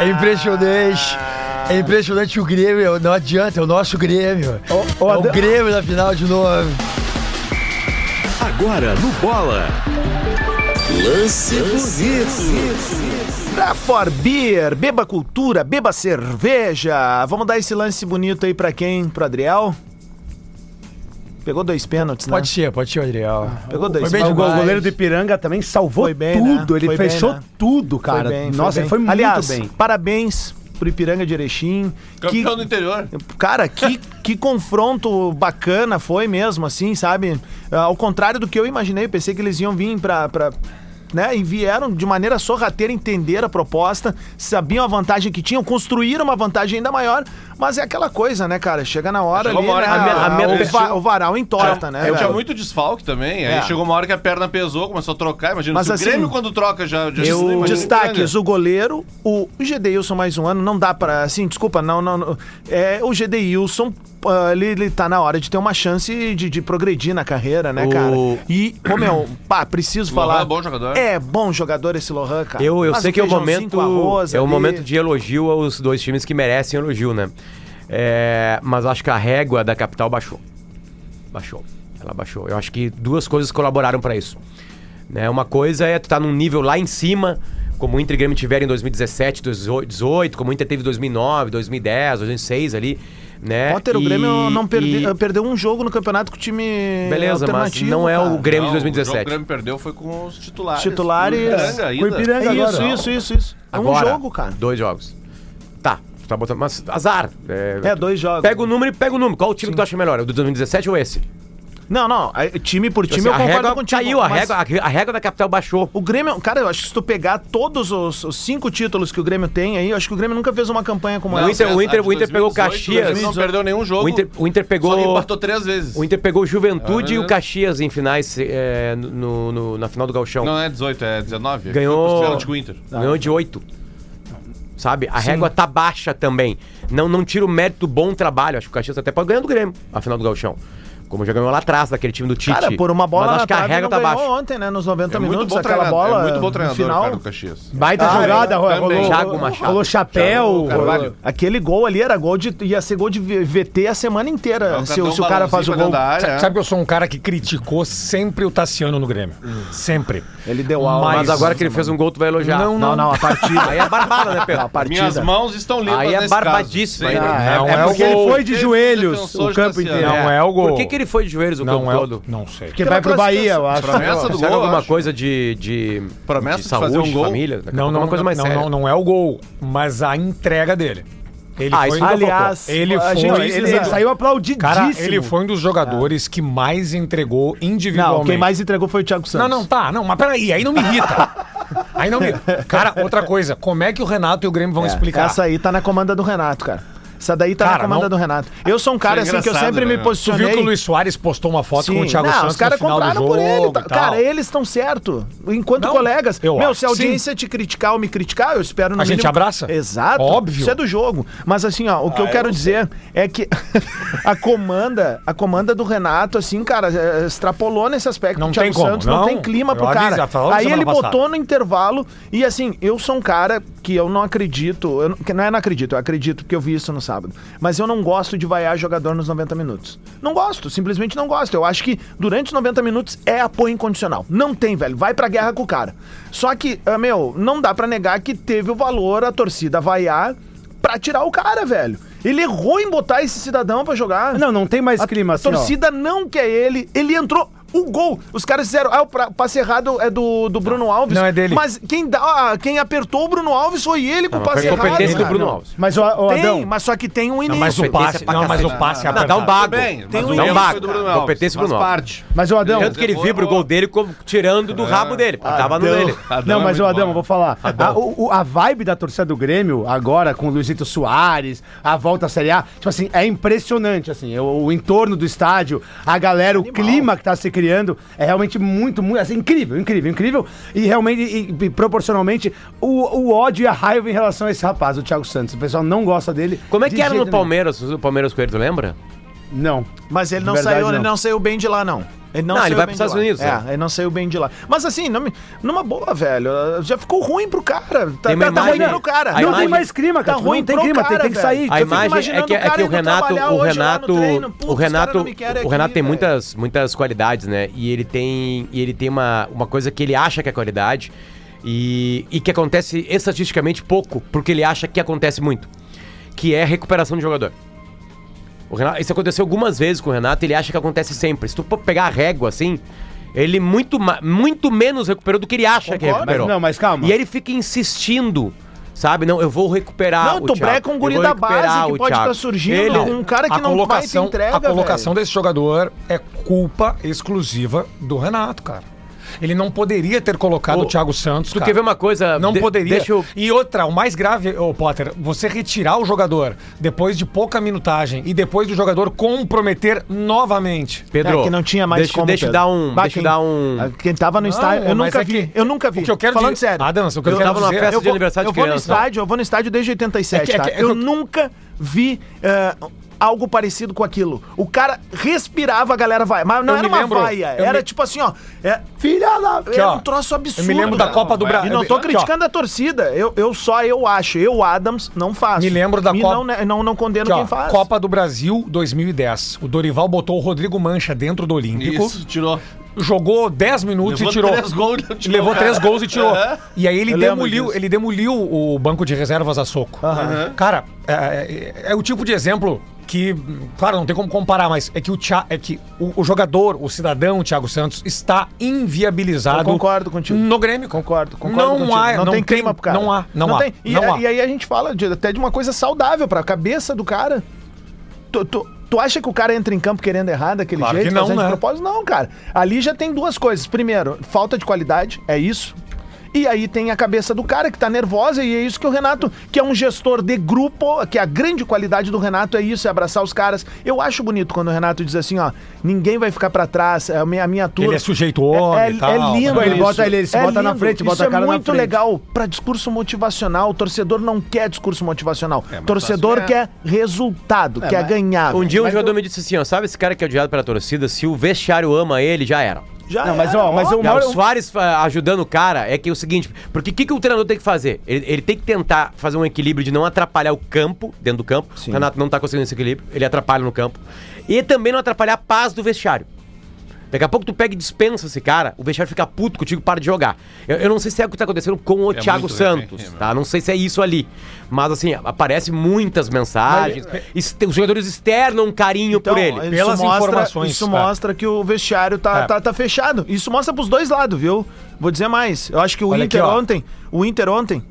É impressionante. É impressionante o Grêmio, não adianta, é o nosso Grêmio. ô, é o Grêmio na final de novo. Agora no Bola. Lance bonito. Da For Beer, beba cultura, beba cerveja. Vamos dar esse lance bonito aí pra quem? Pro Adriel? Pegou dois pênaltis, né? Pode ser, pode ser, Adriel. Pegou dois Foi bem, o pênaltis. goleiro do Ipiranga também salvou Foi bem, né? tudo. Ele Foi bem, fechou né? tudo, cara. Foi bem, Nossa, bem. ele foi muito Aliás, bem. parabéns pro Ipiranga de Erechim. Campeão do interior. Cara, que, que confronto bacana foi mesmo, assim, sabe? Ah, Ao contrário do que eu imaginei, eu pensei que eles iam vir pra. pra né? E vieram de maneira sorrateira entender a proposta, sabiam a vantagem que tinham, construíram uma vantagem ainda maior, mas é aquela coisa, né, cara? Chega na hora Chegou ali, uma hora né? que a minha- a minha o, va- o varal entorta, né? Eu tinha muito desfalque também. Aí É. chegou uma hora que a perna pesou, começou a trocar. Imagina, Mas se assim, o Grêmio quando troca já... já Eu, imagina destaques, o goleiro, o Gedeilson mais um ano, não dá pra, assim, desculpa, não, não, não. é, o Gedeilson, ah, ele, ele tá na hora de ter uma chance de, de progredir na carreira, né, O- cara? E, ô meu, pá, preciso Lohan falar. é bom jogador. É bom jogador esse Lohan, cara. Eu, eu Faz sei um que é o feijãozinho momento. com arroz É o ali. momento de elogio aos dois times que merecem elogio, né? É, mas acho que a régua da capital baixou. Baixou. Ela baixou. Eu acho que duas coisas colaboraram pra isso. Né? Uma coisa é tu tá num nível lá em cima, como o Inter e Grêmio tiveram em 2017, 2018, como o Inter teve em 2009, 2010, 2006 ali, né? Potter, o E- Grêmio não perde- e- perdeu um jogo no campeonato com o time Beleza, mas não é o cara. Grêmio de Não, O jogo que 2017. o Grêmio perdeu foi com os titulares. Titulares. Com o Ipiranga ainda. Com o Ipiranga É isso, agora. isso, isso, isso. É um Agora, jogo, cara. Dois jogos. Tá, botando. Mas azar. É, É, dois jogos. Pega o número e pega o número. Qual o time que tu acha melhor? O do 2017 ou esse? Não, não, a- time por time Assim, eu a concordo régua contigo. caiu, a mas- régua, a, régua da capital baixou. O Grêmio, cara, eu acho que se tu pegar todos os, os cinco títulos que o Grêmio tem aí, eu acho que o Grêmio nunca fez uma campanha como Não, essa. o Inter, o Inter, de o Inter pegou o 2018, Caxias. Não perdeu nenhum jogo. O Inter, o Inter Só pegou. empatou três vezes. O Inter pegou o Juventude Ah, e o Caxias em finais é, no, no- na final do Galchão. Não é 18, é 19. Ganhou- Foi com o Inter. Ganhou de 8. Sabe? A régua tá baixa também. Não, não tira o mérito do bom trabalho. Acho que o Caxias até pode ganhar do Grêmio, a final do Galchão. Como já ganhou lá atrás, daquele time do Tite. Cara, por uma bola Mas na acho que a não tá baixa. ontem, né? Nos 90 É muito minutos, bom aquela treinador. bola É muito bom no treinador, final. cara, do Caxias. Baita Ah, jogada, é, rolou, rolou, Thiago Machado. rolou chapéu. Carvalho. Aquele gol ali era gol de. ia ser gol de VT a semana inteira. É, se, se o cara faz o gol. área, Sa- Sabe que eu sou um cara que criticou sempre o Tassiano no Grêmio. Sempre. Ele deu aula. Mas Mas agora que ele fez um gol, tu vai elogiar. Não, Não, não, a partida. Aí é barbada, né, Pedro? a partida. Minhas mãos estão limpas Aí é barbadíssimo. Não, É é, porque o ele gol. foi de joelhos o campo inteiro. Não é o gol. Por que, que ele foi de joelhos o Não campo é todo? Não sei. Porque vai pro Bahia, eu acho. Promessa do Será gol, alguma coisa de, de, Promessa de de fazer saúde, um gol? família? Não, é não, uma coisa mais não, séria. não, não é o gol, mas a entrega dele. Ele Ah, foi, Aliás, ele foi, gente- Ele, ele- ele saiu aplaudidíssimo. cara, ele foi um dos jogadores que mais entregou individualmente. Não, quem mais entregou foi o Thiago Santos. Não, não, tá, não, mas peraí, aí não me irrita. Aí não me. Cara, outra coisa, como é que o Renato e o Grêmio vão É, explicar? Essa aí tá na comanda do Renato, cara. Essa daí tá na Cara, comanda não- do Renato. Eu sou um cara é assim que eu sempre me né? Tu posicionei. viu que o Luiz Soares postou uma foto com o Thiago não, Santos os caras no final do compraram jogo por ele. tá-. Cara, eles estão certo. Enquanto Não, colegas. eu Meu, acho se a que sim. audiência te criticar ou me criticar, eu espero no A gente mínimo- abraça. Exato. Óbvio. Isso é do jogo. Mas assim, ó, o que eu quero dizer é que [LAUGHS] a comanda, a comanda do Renato, assim, cara, é, extrapolou nesse aspecto. Não o Thiago tem como, Santos não, não. tem clima Eu pro aviso, cara. Aí ele botou no intervalo e assim, eu sou um cara que eu não acredito, eu não, que não é não acredito, eu acredito porque eu vi isso no sábado. Mas eu não gosto de vaiar jogador nos 90 minutos. Não gosto, simplesmente não gosto. Eu acho que durante os 90 minutos é apoio incondicional. Não tem, velho. Vai pra guerra com o cara. Só que, ah, meu, não dá pra negar que teve o valor a torcida vaiar pra tirar o cara, velho. Ele errou em botar esse cidadão pra jogar. Não, não tem mais A clima assim, ó. torcida não quer ele. Ele entrou O gol, os caras fizeram. Ah, o passe errado é do, do Bruno Alves. Não, é dele. Mas quem, dá, ah, quem apertou o Bruno Alves foi ele com o Não, passe errado. competência do. Bruno Não. Alves. Mas o, o Tem, Adão. mas só que tem um início. Não, mas o passe, pra não, mas o passe é Não, dá um bago. Tem um o Dá erro bago. foi do Bruno Alves, Competência do faz Bruno Alves. parte. Mas o Adão. Tanto que ele vibra o gol dele como tirando do rabo dele. Tava no dele. Não, é mas o Adão, vou falar. A, vibe da torcida do Grêmio, agora com o Luizito Soares, a volta à Série A, tipo assim, é impressionante, assim. O, o entorno do estádio, a galera, o clima que tá se criando, é realmente muito, muito, assim, incrível, incrível, incrível. E realmente, e, e proporcionalmente, o, o ódio e a raiva em relação a esse rapaz, o Thiago Santos. O pessoal não gosta dele. Como é que era no nenhum. Palmeiras, o Palmeiras com ele, tu lembra? Não. Mas ele não De verdade, saiu, ele não. não saiu bem de lá, não. Ele não, Não, saiu ele vai bem pros Estados. Unidos, É, né? ele não saiu bem de lá. Mas assim, não numa boa, velho. Já ficou ruim pro cara. Tá, Tem uma tá, tá ruim imagem- pro cara. não imagem- tem mais clima, cara. Tá ruim não tem pro clima, tem, cara, tem que velho. sair. A imagem é que, o é que o Renato, o Renato, treino. Putz, o os Renato, não o aqui, Renato tem velho. muitas, muitas qualidades, né? E ele tem, e ele tem uma, uma coisa que ele acha que é qualidade e, e que acontece estatisticamente pouco, porque ele acha que acontece muito, que é recuperação de jogador. O Renato, isso aconteceu algumas vezes com o Renato, ele acha que acontece sempre. Se tu pegar a régua assim, ele muito, muito menos recuperou do que ele acha que Concordo, recuperou. mas não, mas calma. E ele fica insistindo, sabe? Não, eu vou recuperar Não, o tu Thiago. breca um guri da base que pode estar surgindo. Ele- um cara que não vai ter entrega, a colocação velho. desse jogador é culpa exclusiva do Renato, cara. Ele não poderia ter colocado O- o Thiago Santos. Tu cara. quer ver uma coisa? Não De- poderia. Deixa eu... E outra, o mais grave, ô Potter, você retirar o jogador depois de pouca minutagem e depois do jogador comprometer novamente. Pedro, É que não tinha mais deixa, como, deixa eu Pedro. dar um... Bah, deixa quem- dar um... Ah, Quem tava no Não, estádio, eu nunca é vi. que- Eu nunca vi. o que eu quero Falando dizer- sério. Adams, o que eu eu quero tava numa dizer- festa eu de vou, aniversário eu de vou no criança. estádio, eu vou no estádio desde 87, É que- é tá? que- é que eu eu- nunca vi eh, algo parecido com aquilo. O cara respirava, a galera vai. Mas não Eu era me uma lembro- vaia, eu era me- tipo assim, ó. É, filha da. Aqui, era ó, um troço absurdo. eu me lembro da cara. Copa do Brasil. E não tô criticando a torcida. Eu, eu só eu acho. Eu, Adams, não faço. Me lembro da Copa- Não, né, não, não condeno Aqui, ó, quem faz. Copa do Brasil 2010. O Dorival botou o Rodrigo Mancha dentro do Olímpico. Isso, tirou. Jogou 10 minutos Levou e tirou. três gols tirou, levou cara. três gols e tirou. É. E aí ele Eu demoliu, ele demoliu o banco de reservas a soco. Cara, é, é- é o tipo de exemplo que, claro, não tem como comparar, mas é que o, Thia- é que o, o jogador, o cidadão, o Thiago Santos, está inviabilizado Eu concordo contigo. no Grêmio. Concordo, concordo Não contigo. há- não, não tem clima pro cara. não há, não há, tem. E, não há. e aí a gente fala de- até de uma coisa saudável pra cabeça do cara. Tu, tu, tu acha que o cara entra em campo querendo errar daquele Claro jeito, que não, fazendo de né? propósito? Não, cara. Ali já tem duas coisas. Primeiro, falta de qualidade, é isso. E aí tem a cabeça do cara que tá nervosa e é isso que o Renato, que é um gestor de grupo, que a grande qualidade do Renato é isso, é abraçar os caras. Eu acho bonito quando o Renato diz assim, ó, ninguém vai ficar pra trás, é a minha, a minha turma. Ele é sujeito homem é, e tal, é lindo né? Ele bota- ele- ele se bota na frente, bota isso a cara é na muito frente. legal pra discurso motivacional. O torcedor não quer discurso motivacional. É, torcedor é. quer resultado, quer mas- ganhar. Um dia um Mas jogador me disse assim, ó, sabe esse cara que é odiado pela torcida? Se o vestiário ama ele, já era. Já Não, mas, era, ó, mas Já, Mauro- o Soares ajudando o cara é que é o seguinte, porque o que, que o treinador tem que fazer? Ele, ele tem que tentar fazer um equilíbrio de não atrapalhar o campo, dentro do campo. O Renato não tá conseguindo esse equilíbrio, ele atrapalha no campo. E também não atrapalhar a paz do vestiário. Daqui a pouco tu pega e dispensa esse cara, o vestiário fica puto contigo, para de jogar. Eu, eu não sei se é o que tá acontecendo com o É Thiago Santos, refém, tá? Não sei se é isso ali. Mas assim, aparece muitas mensagens. este- os jogadores externam um carinho Então, por ele. isso Pelas mostra, informações, Isso é. mostra que o vestiário tá, É. tá, tá fechado. Isso mostra pros dois lados, viu? Vou dizer mais. Eu acho que o Olha Inter aqui, ontem. O Inter ontem.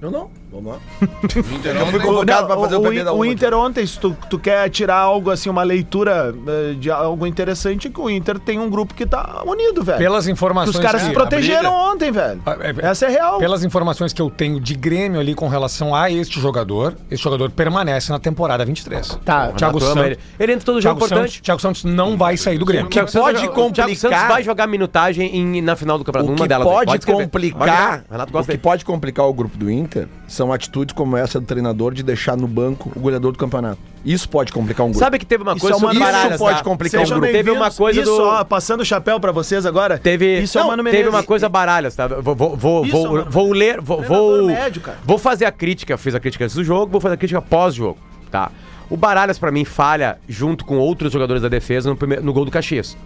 Eu não. Vamos lá. [LAUGHS] Inter Eu fui ontem- convocado Não, pra fazer o, o, o, da o. Inter ontem, se tu, tu quer tirar algo assim, uma leitura eh, de algo interessante, que o Inter tem um grupo que tá unido, velho. Pelas Que informações os caras que- se protegeram briga. ontem, velho. Ah, é- Essa é real. Pelas informações que eu tenho de Grêmio ali com relação a este jogador, este jogador permanece na temporada 23. Tá, Thiago Renato ama Santos. ele. Ele entra todo jogo Thiago importante. Santos, Thiago Santos não vai sair do Grêmio. que Thiago Santos pode vai- o Thiago Santos complicar- vai jogar minutagem em- na final do campeonato. O Uma que delas. pode, escrever. complicar, O o que pode complicar o grupo do Inter são atitudes como essa do treinador de deixar no banco o goleador do campeonato. Isso pode complicar um grupo. Sabe que teve uma Isso coisa é uma- isso baralhas, pode tá? complicar um Sejam grupo. Teve uma coisa Isso, do... ó, passando o chapéu pra vocês agora. Teve, Isso é não, Mano teve uma coisa baralhas, tá? Vou, vou, vou, Isso é vou, uma- vou ler, vou, vou, médio, cara. vou fazer a crítica, fiz a crítica antes do jogo, vou fazer a crítica pós-jogo, tá? O Baralhas, pra mim, falha junto com outros jogadores da defesa no, primeiro, no gol do Caxias.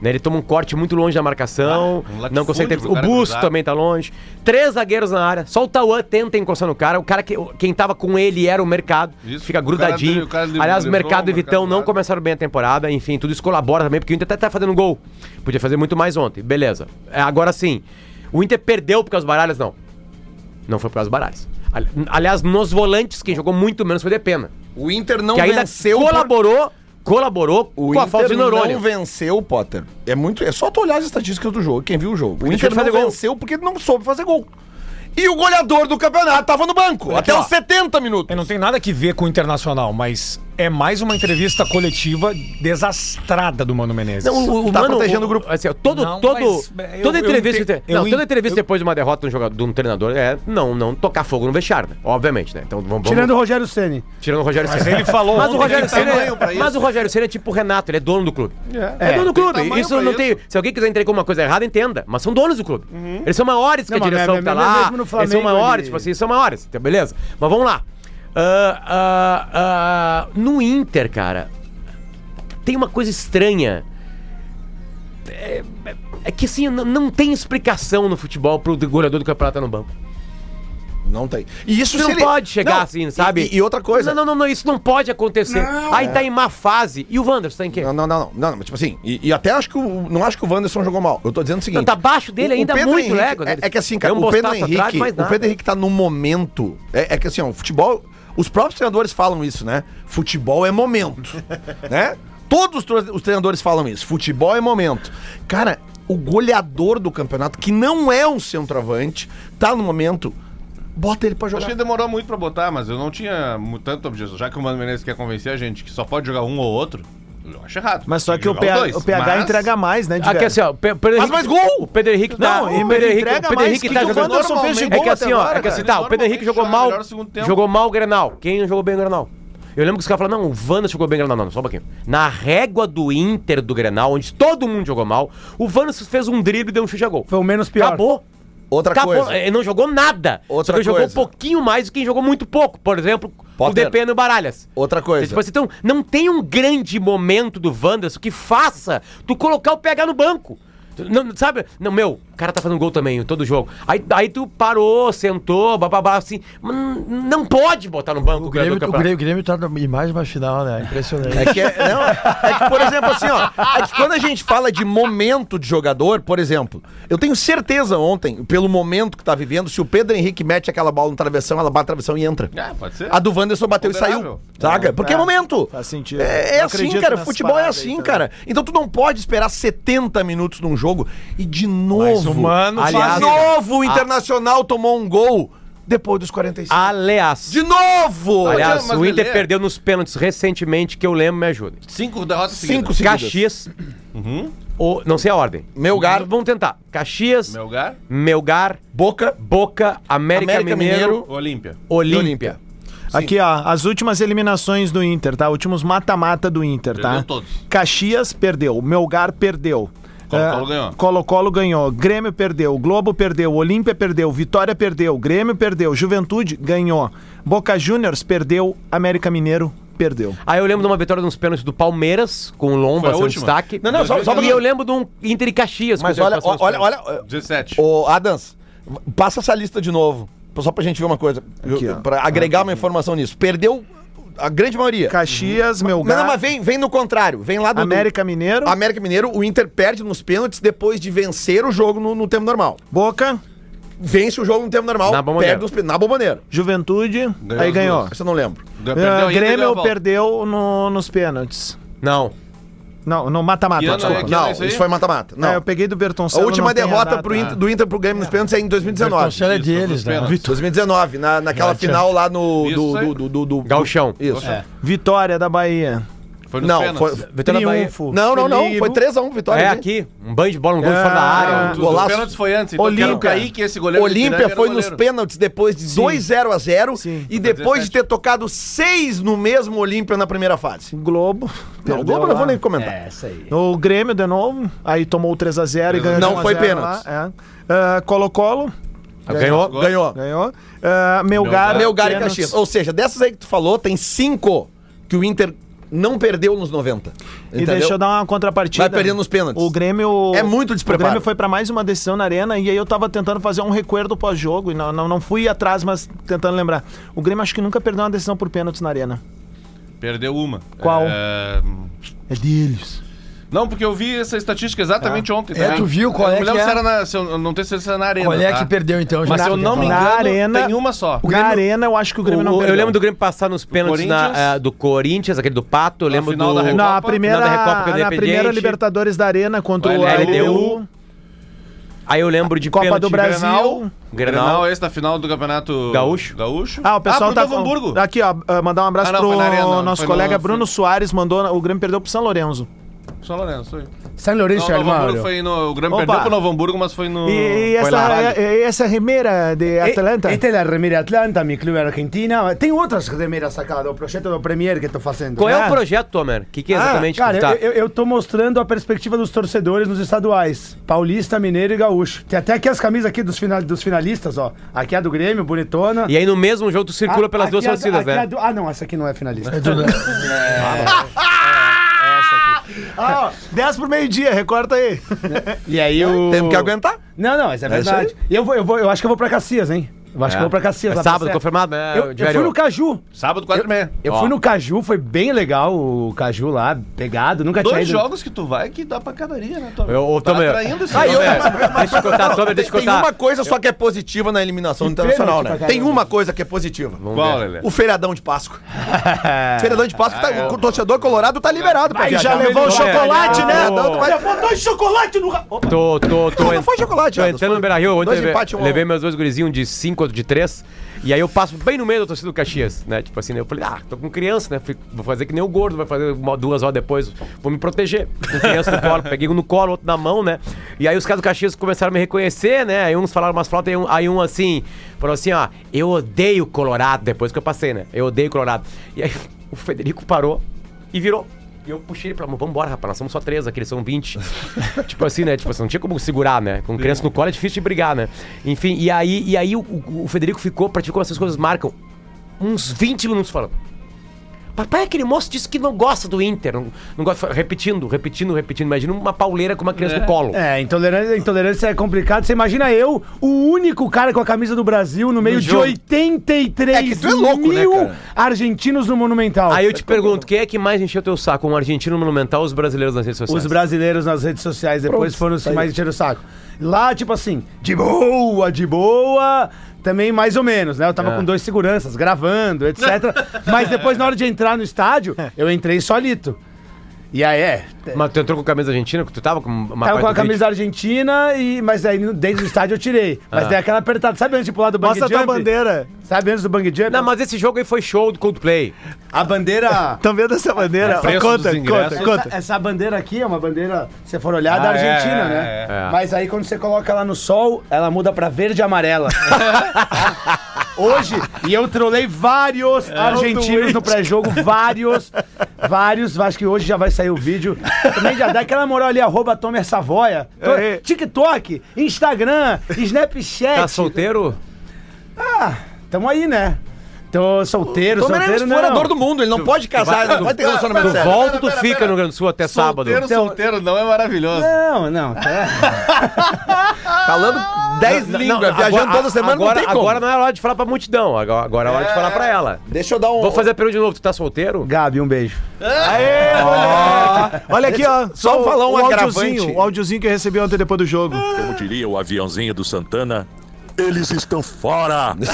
Né, ele toma um corte muito longe da marcação, Ah, um não consegue ter. O busto também tá longe. Três zagueiros na área. Só o Tauan tenta encostar no cara. O cara que quem tava com ele era o mercado. Isso. Fica O cara grudadinho. o cara Aliás, o mercado e Vitão mercado não começaram bem a temporada. Enfim, tudo isso colabora também, porque o Inter até tá fazendo gol. Podia fazer muito mais ontem. Beleza. É, agora sim, o Inter perdeu por causa dos baralhas? Não. Não foi por causa dos baralhos. Ali- Aliás, nos volantes, quem jogou muito menos foi de pena. O Inter não que ainda venceu por- colaborou, O com a falta de Inter neurônio. não venceu, Potter. É muito, é só tu olhar as estatísticas do jogo, quem viu o jogo. O Inter de não gol. venceu porque não soube fazer gol. E o goleador do campeonato tava no banco, Aqui, até ó. os 70 minutos. Não tem nada que ver com o Internacional, mas é mais uma entrevista coletiva desastrada do Mano Menezes. Não, o, o Tá mano, protegendo o, o grupo. Assim, ó, todo, Não, todo, mas, é, eu- toda eu entrevista, eu não, toda ent- entrevista eu- depois de uma derrota de um, jogador, de um treinador é não, não tocar fogo no vestiário, né? obviamente, né? Então vamos, Tirando o vamos, Rogério Ceni. tirando o Rogério Mas Ceni. ele falou Mas o Rogério Ceni, é, mas isso. o Rogério Ceni é tipo o Renato, ele é dono do clube. É, É, dono do clube. Isso não isso. tem. Se alguém quiser entender como uma coisa errada, entenda. Mas são donos do clube. Eles são maiores que Não, a mas direção me- que tá lá. Eles são maiores, tipo assim, são maiores. Então, beleza? Mas vamos lá. Ah, ah, ah, no Inter, cara, tem uma coisa estranha. É, é- é que assim, não tem explicação no futebol pro goleador do campeonato estar no banco. Não tem. E isso não ele- pode chegar Não, assim, sabe? E, e outra coisa. Não, não, não, não, isso não pode acontecer. Aí tá em má fase. E o Wanderson tá em quê? Não, não, não, não, não, mas tipo assim, e, e até acho que o, não acho que o Wanderson jogou mal. Eu tô dizendo o seguinte. Não, tá abaixo dele o- o ainda Pedro muito Henrique- É, é que assim, cara, o Pedro atrás, Henrique, mais o. Pedro Henrique tá num momento, é, é que assim, ó, o futebol, os próprios treinadores falam isso, né? Futebol é momento, [LAUGHS] né? Todos os tre- os treinadores falam isso. Futebol é momento. Cara, o goleador do campeonato, que não é um centroavante, tá no momento, bota ele pra Acho jogar. que demorou muito pra botar, mas eu não tinha tanto objeção. Já que o Mano Menezes quer convencer a gente que só pode jogar um ou outro, eu acho errado. Mas só que o, dois. o PH Mas- entrega mais, né, Aqui Diego? assim, ó, Pedro Faz Henrique- mais gol! O Pedro Henrique tá. Não, o Pedro Henrique, o Pedro Henrique que tá jogando. Fez de É que assim, ó, é que assim, tá, o Pedro Henrique jogou mal. Jogou mal o Grenal. Quem não jogou bem o Grenal? Eu lembro que os caras falaram, não, o Wanderson jogou bem o Grenal. Não, não, só um pouquinho. Na régua do Inter do Grenal, onde todo mundo jogou mal, o Wanderson fez um drible e deu um chute a gol. Foi o menos pior. Acabou. Outra Acabou. coisa. Ele não jogou nada. Outra Só que ele jogou um coisa. pouquinho mais do que jogou muito pouco. Por exemplo, Potter. o DP no Baralhas. Outra coisa. Tipo assim, então, não tem um grande momento do Wanderson que faça tu colocar o PH no banco. Não, sabe? Não, meu, o cara tá fazendo gol também, em todo jogo. Aí, aí tu parou, sentou, bababá, assim. mas Não pode botar no banco O Grêmio, o Grêmio, o Grêmio tá em mais uma final, né? Impressionante. É que, é, não, é que, por exemplo, assim, ó. É que quando a gente fala de momento de jogador, por exemplo, eu tenho certeza ontem, pelo momento que tá vivendo, se o Pedro Henrique mete aquela bola no travessão, ela bate no travessão e entra. É, pode ser. A do Wanderson bateu e saiu. Saca? Porque é, É, momento. faz sentido. É, é assim, cara. Futebol é aí assim, também. cara. Então tu não pode esperar 70 minutos num jogo e de novo. o Mano de faz- novo o a- Internacional tomou um gol depois dos 45. Aliás. De novo! Aliás, mas o Inter Lelê- perdeu nos pênaltis recentemente, que eu lembro, me ajuda. Cinco derrotas Cinco seguidas. Caxias. Uhum. Ou, não sei a ordem. Melgar. Vamos tentar. Caxias, Meu lugar, Melgar, Boca. Boca, América, América Mineiro, Mineiro. Olímpia. Olímpia. Aqui, ó, as últimas eliminações do Inter, tá? Últimos mata-mata do Inter, tá? Perdeu todos. Caxias perdeu, Melgar perdeu. Colo-Colo Ah, ganhou. Colo-Colo ganhou, Grêmio perdeu, Globo perdeu, Olímpia perdeu, Vitória perdeu, Grêmio perdeu, Juventude ganhou, Boca Juniors perdeu, América Mineiro perdeu. Aí eu lembro de uma vitória nos pênaltis do Palmeiras, com o Lomba sendo destaque. Não, não, só- só E eu lembro de um Inter e Caxias. Mas olha, olha, olha. 17. Ô, Adams, passa essa lista de novo. Só pra gente ver uma coisa. Aqui, Eu- pra agregar uma informação nisso. Perdeu a grande maioria. Caxias, Não, Melgar, não, mas vem, vem no contrário. Vem lá do. América Mineiro, do- América Mineiro, o Inter perde nos pênaltis depois de vencer o jogo no, no tempo normal. Boca, Vence o jogo no tempo normal, Na perde nos pênaltis. Na bomboneira. Juventude, Ganhou aí ganhou. duas. Essa eu não lembro. A Grêmio perdeu no- nos pênaltis. Não. Não, no mata-mata, Que ano desculpa. é que Não, isso aí? isso foi mata-mata. Não. É, eu peguei do a Bertoncello. última não tem a derrota data. pro Inter- do Inter pro Grêmio nos pênaltis é em 2019. Bertoncello é Isso, deles, nos né? pênaltis. 2019, na, naquela Não, final lá no. Isso, Do, aí. do, do, do, do- Gauchão. Isso. Vitória da Bahia. Foi nos Não, pênaltis. foi. Vitória da Bahia. Triunfo. Não, não, não. Foi 3x1 vitória. É gente. aqui. Um banho de bola, um gol de fora da Ah, área. Os golaço. pênaltis foi antes. Então Olímpia. Olímpia. Kaique, esse goleiro Olímpia foi nos pênaltis depois de 2 0 a 0 Sim. e depois de 17. ter tocado 6 no mesmo Olímpia na primeira fase. Globo. Não, o Globo eu não lá. vou nem comentar. É, isso aí. O Grêmio de novo, aí tomou o 3x0 e ganhou Não de 1 a foi 0 pênaltis. lá, é. Ah, Colo-Colo, Ganhou. Ganhou. ganhou. Ah, Melgar, Melgar e. Caxias. Ou seja, dessas aí que tu falou, tem 5 que o Inter não perdeu nos 90. E deixa eu dar uma contrapartida. Vai perdendo nos pênaltis. O Grêmio. É muito despreparo. O Grêmio foi pra mais uma decisão na arena e aí eu tava tentando fazer um recuerdo pós-jogo e não, não, não fui atrás, mas tentando lembrar. O Grêmio acho que nunca perdeu uma decisão por pênaltis na arena. Perdeu uma. Qual? É... É deles. Não, porque eu vi essa estatística exatamente ontem. É, tu viu qual Eu é não que lembro é? se era na. Se eu, não tenho certeza se era na arena. Qual é tá? que perdeu então? Mas se eu não me Na engano, arena- tem uma só. Na arena eu acho que o Grêmio não O- perdeu. eu lembro do Grêmio passar nos pênaltis na, Corinthians. eh, do Corinthians, aquele do Pato. Eu lembro final do. da Recopa. Na primeira, Final da Recopa o na Independiente. primeira Libertadores da Arena contra o O LDU. LDU. Aí eu lembro de Copa pênalti do Brasil. Grenal. Grenal, Grenal. esse da final do campeonato Gaúcho. Gaúcho. Ah, o pessoal ah, pro tá. Novo Hamburgo. Aqui, ó, ah, mandar um abraço Ah, não, pro na arena, nosso foi colega no- Bruno Soares, mandou. O Grêmio perdeu pro São Lourenço. São Lourenço, foi. São Lourenço, Não, Novo Hamburgo foi no. O Grêmio Opa. perdeu pro Novo Hamburgo, mas foi no. E, e foi essa, e- essa remera de Atlanta? Esta é a Remira Atlanta, mi clube argentina. Tem outras remeras acá do projeto do Premier que estou fazendo. Qual é Ah. o projeto, Tomer? O que, que é exatamente Cara, que tá? eu, eu, eu tô mostrando a perspectiva dos torcedores nos estaduais. Paulista, Mineiro e Gaúcho. Tem até aqui as camisas aqui dos, final, dos finalistas, ó. Aqui é a do Grêmio, bonitona. E aí no mesmo jogo tu circula Ah, pelas duas aqui é a do- torcidas, aqui é né? do- ah, não, essa aqui não é finalista. [LAUGHS] [LAUGHS] Ah, ó, 10 pro meio-dia, recorta aí. E aí [LAUGHS] o... Temos que aguentar. Não, não, isso é É isso verdade. Eu, vou, eu, vou, eu acho que eu vou pra Caxias, hein? Eu acho É. que eu vou pra Caxias. É lá pra sábado, confirmado, né, Eu, eu fui no Caju. Sábado, 4 e meia. Eu Ó, fui no Caju, foi bem legal o Caju lá, pegado. Nunca tinha Dois ido. jogos que tu vai que dá pancadaria, né, Tom? Eu, ô, Tá Tomer, atraindo esse Ah, eu- jogo. deixa eu contar, Tomer, deixa eu Tem contar. uma coisa só que é positiva na eliminação internacional, né? pra Tem uma coisa que é positiva. Qual, Lelê? O feriadão de Páscoa. [LAUGHS] feriadão de Páscoa, tá- o torcedor colorado tá liberado pra Aí já viajar. levou o Tomer. chocolate, né? Vai- Botou chocolate no... Tô, tô, tô. Não foi chocolate, Tô entrando no Beira Rio, ontem dois levei, meus dois gurizinhos, de 5, outro de 3. E aí eu passo bem no meio da torcida do Caxias, né? Tipo assim, né? eu falei, ah, tô com criança, né? Vou fazer que nem o gordo, vai fazer uma, duas horas depois, vou me proteger. Com criança no colo, peguei um no colo, outro na mão, né? E aí os caras do Caxias começaram a me reconhecer, né? Aí uns falaram umas flautas, aí um, aí um assim, falou assim, ó, eu odeio Colorado, depois que eu passei, né? Eu odeio Colorado. E aí [LAUGHS] o Federico parou e virou. E eu puxei ele pra vamos embora, rapaz, nós somos só três aqui, eles são 20. [LAUGHS] tipo assim, né? Tipo assim, não tinha como segurar, né? Com criança no colo é difícil de brigar, né? Enfim, e aí, e aí o, o- Federico ficou, pra te ver como essas coisas marcam, uns 20 minutos falando. Papai, aquele moço disse que não gosta do Inter. Não, não gosta, repetindo, repetindo, repetindo. Imagina uma pauleira com uma criança no colo. É, intolerância, intolerância é complicado. Você imagina eu, o único cara com a camisa do Brasil no meio de jogo. 83 É é louco, né, mil cara? argentinos no Monumental. Aí eu te pergunto, quem é que mais encheu teu saco? Um argentino monumental ou os brasileiros nas redes sociais? Os brasileiros nas redes sociais depois Pronto, foram os que tá mais encheram o saco. Lá, tipo assim, de boa, de boa, também mais ou menos, né? Eu tava É. com dois seguranças gravando, etc. [LAUGHS] Mas depois, na hora de entrar no estádio, eu entrei solito. E aí, é. Mas tu entrou com a camisa argentina? Que tu tava com uma Tava com a camisa argentina, e, mas aí dentro do estádio eu tirei. Mas Ah. tem aquela apertada. Sabe antes de pular do bang Mostra a tua jump? bandeira. Sabe antes do bang jump? Não, mas esse jogo aí foi show do Coldplay. A bandeira... [LAUGHS] Estão vendo essa bandeira? É, preço conta, dos ingressos. conta, conta. Essa, essa bandeira aqui é uma bandeira, se você for olhar, da Ah, é, Argentina, é, né? é, é. Mas aí quando você coloca ela no sol, ela muda pra verde e amarela. [LAUGHS] [LAUGHS] Hoje, e eu trolei vários argentinos no pré-jogo, vários, vários. Acho que hoje já vai sair o vídeo. Também já dá aquela moral ali, arroba Tomer Savoia. To- É. TikTok, Instagram, Snapchat. Tá solteiro? Ah, tamo aí, né? Tô solteiro, é um solteiro não. explorador do mundo, ele não pode casar, ele não pode ter relacionamento Tu sério. volta ou tu fica no Rio Grande do Sul até sábado? Solteiro, Então- solteiro não é maravilhoso. Não, não. Tá... Falando 10 Não, línguas, viajando toda semana, agora, não tem como. Agora não é hora de falar pra multidão, agora, agora é hora de falar pra ela. Deixa eu dar um... Vou fazer a pergunta de novo, tu tá solteiro? Gabi, um beijo. Aê, moleque. Olha aqui, ó. Só o- falar um o agravante. o áudiozinho que eu recebi ontem depois do jogo. Como diria o aviãozinho do Santana, eles estão fora. [LAUGHS]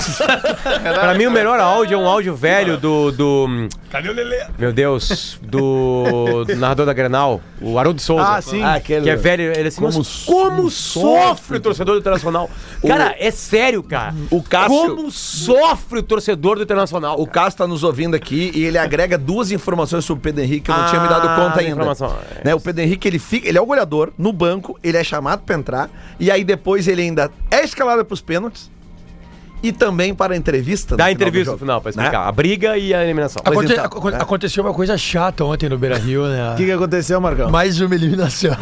Pra mim, o melhor áudio é um áudio velho do. do Cadê o Lelê? Meu Deus, do, do narrador da Grenal, o Haroldo Souza. Ah, sim. Ah, aquele- Que é velho, ele assim, Como mas como sofre o torcedor do Internacional? Cara, é sério, cara. O Cássio- Como sofre o torcedor do Internacional? O Cássio tá nos ouvindo aqui e ele agrega duas informações sobre o Pedro Henrique que eu não Ah, tinha me dado conta ainda. informação. Né, o Pedro Henrique, ele fica, ele é o goleador no banco, ele é chamado pra entrar e aí depois ele ainda é escalado pros pênaltis e também para a entrevista. do entrevista no final pra né? explicar. A briga e a eliminação. Aconte- então, aco- né? Aconteceu uma coisa chata ontem no Beira Rio, né? O que, que aconteceu, Marcão? Mais uma eliminação. [LAUGHS]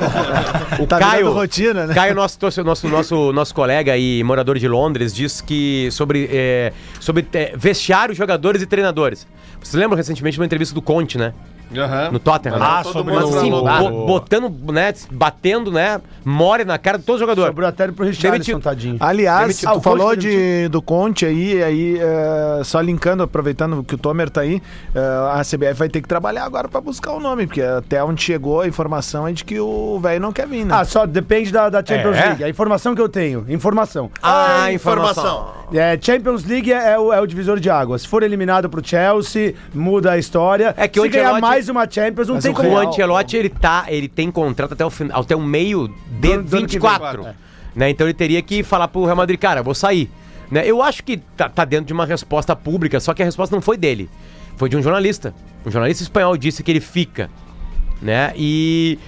O Tá Caio, rotina, né? Caio nosso, nosso, nosso, nosso colega e morador de Londres, diz que sobre, é, sobre é, vestiário, jogadores e treinadores. Você lembra recentemente de uma entrevista do Conte, né? Aham. No Tottenham. Ah, né? sobre Mas, assim, bo- botando, né, batendo, né, more na cara de todo jogador. Sobrou até pro Richarlison, tadinho. Aliás, tu Ah, o falou de, do Conte aí, aí é, só linkando, aproveitando que o Tomer tá aí, é, a CBF vai ter que trabalhar agora pra buscar o nome, porque até onde chegou a informação é de que o velho não quer vir, né? Ah, só depende da, da Champions É? League. A informação que eu tenho. Informação. Ah, informação. É, Champions League é, é o, é o divisor de águas. Se for eliminado pro Chelsea, muda a história. É que Se ganhar Ancelotti- mais uma Champions, não Mas tem o como. O Ancelotti, ele tá, ele tem contrato até o, final, até o meio de Do- do ano que vem. 24. Né? Então ele teria que falar pro Real Madrid, cara, vou sair. Né? Eu acho que tá, tá dentro de uma resposta pública, só que a resposta não foi dele. Foi de um jornalista. Um jornalista espanhol disse que ele fica. Né? E.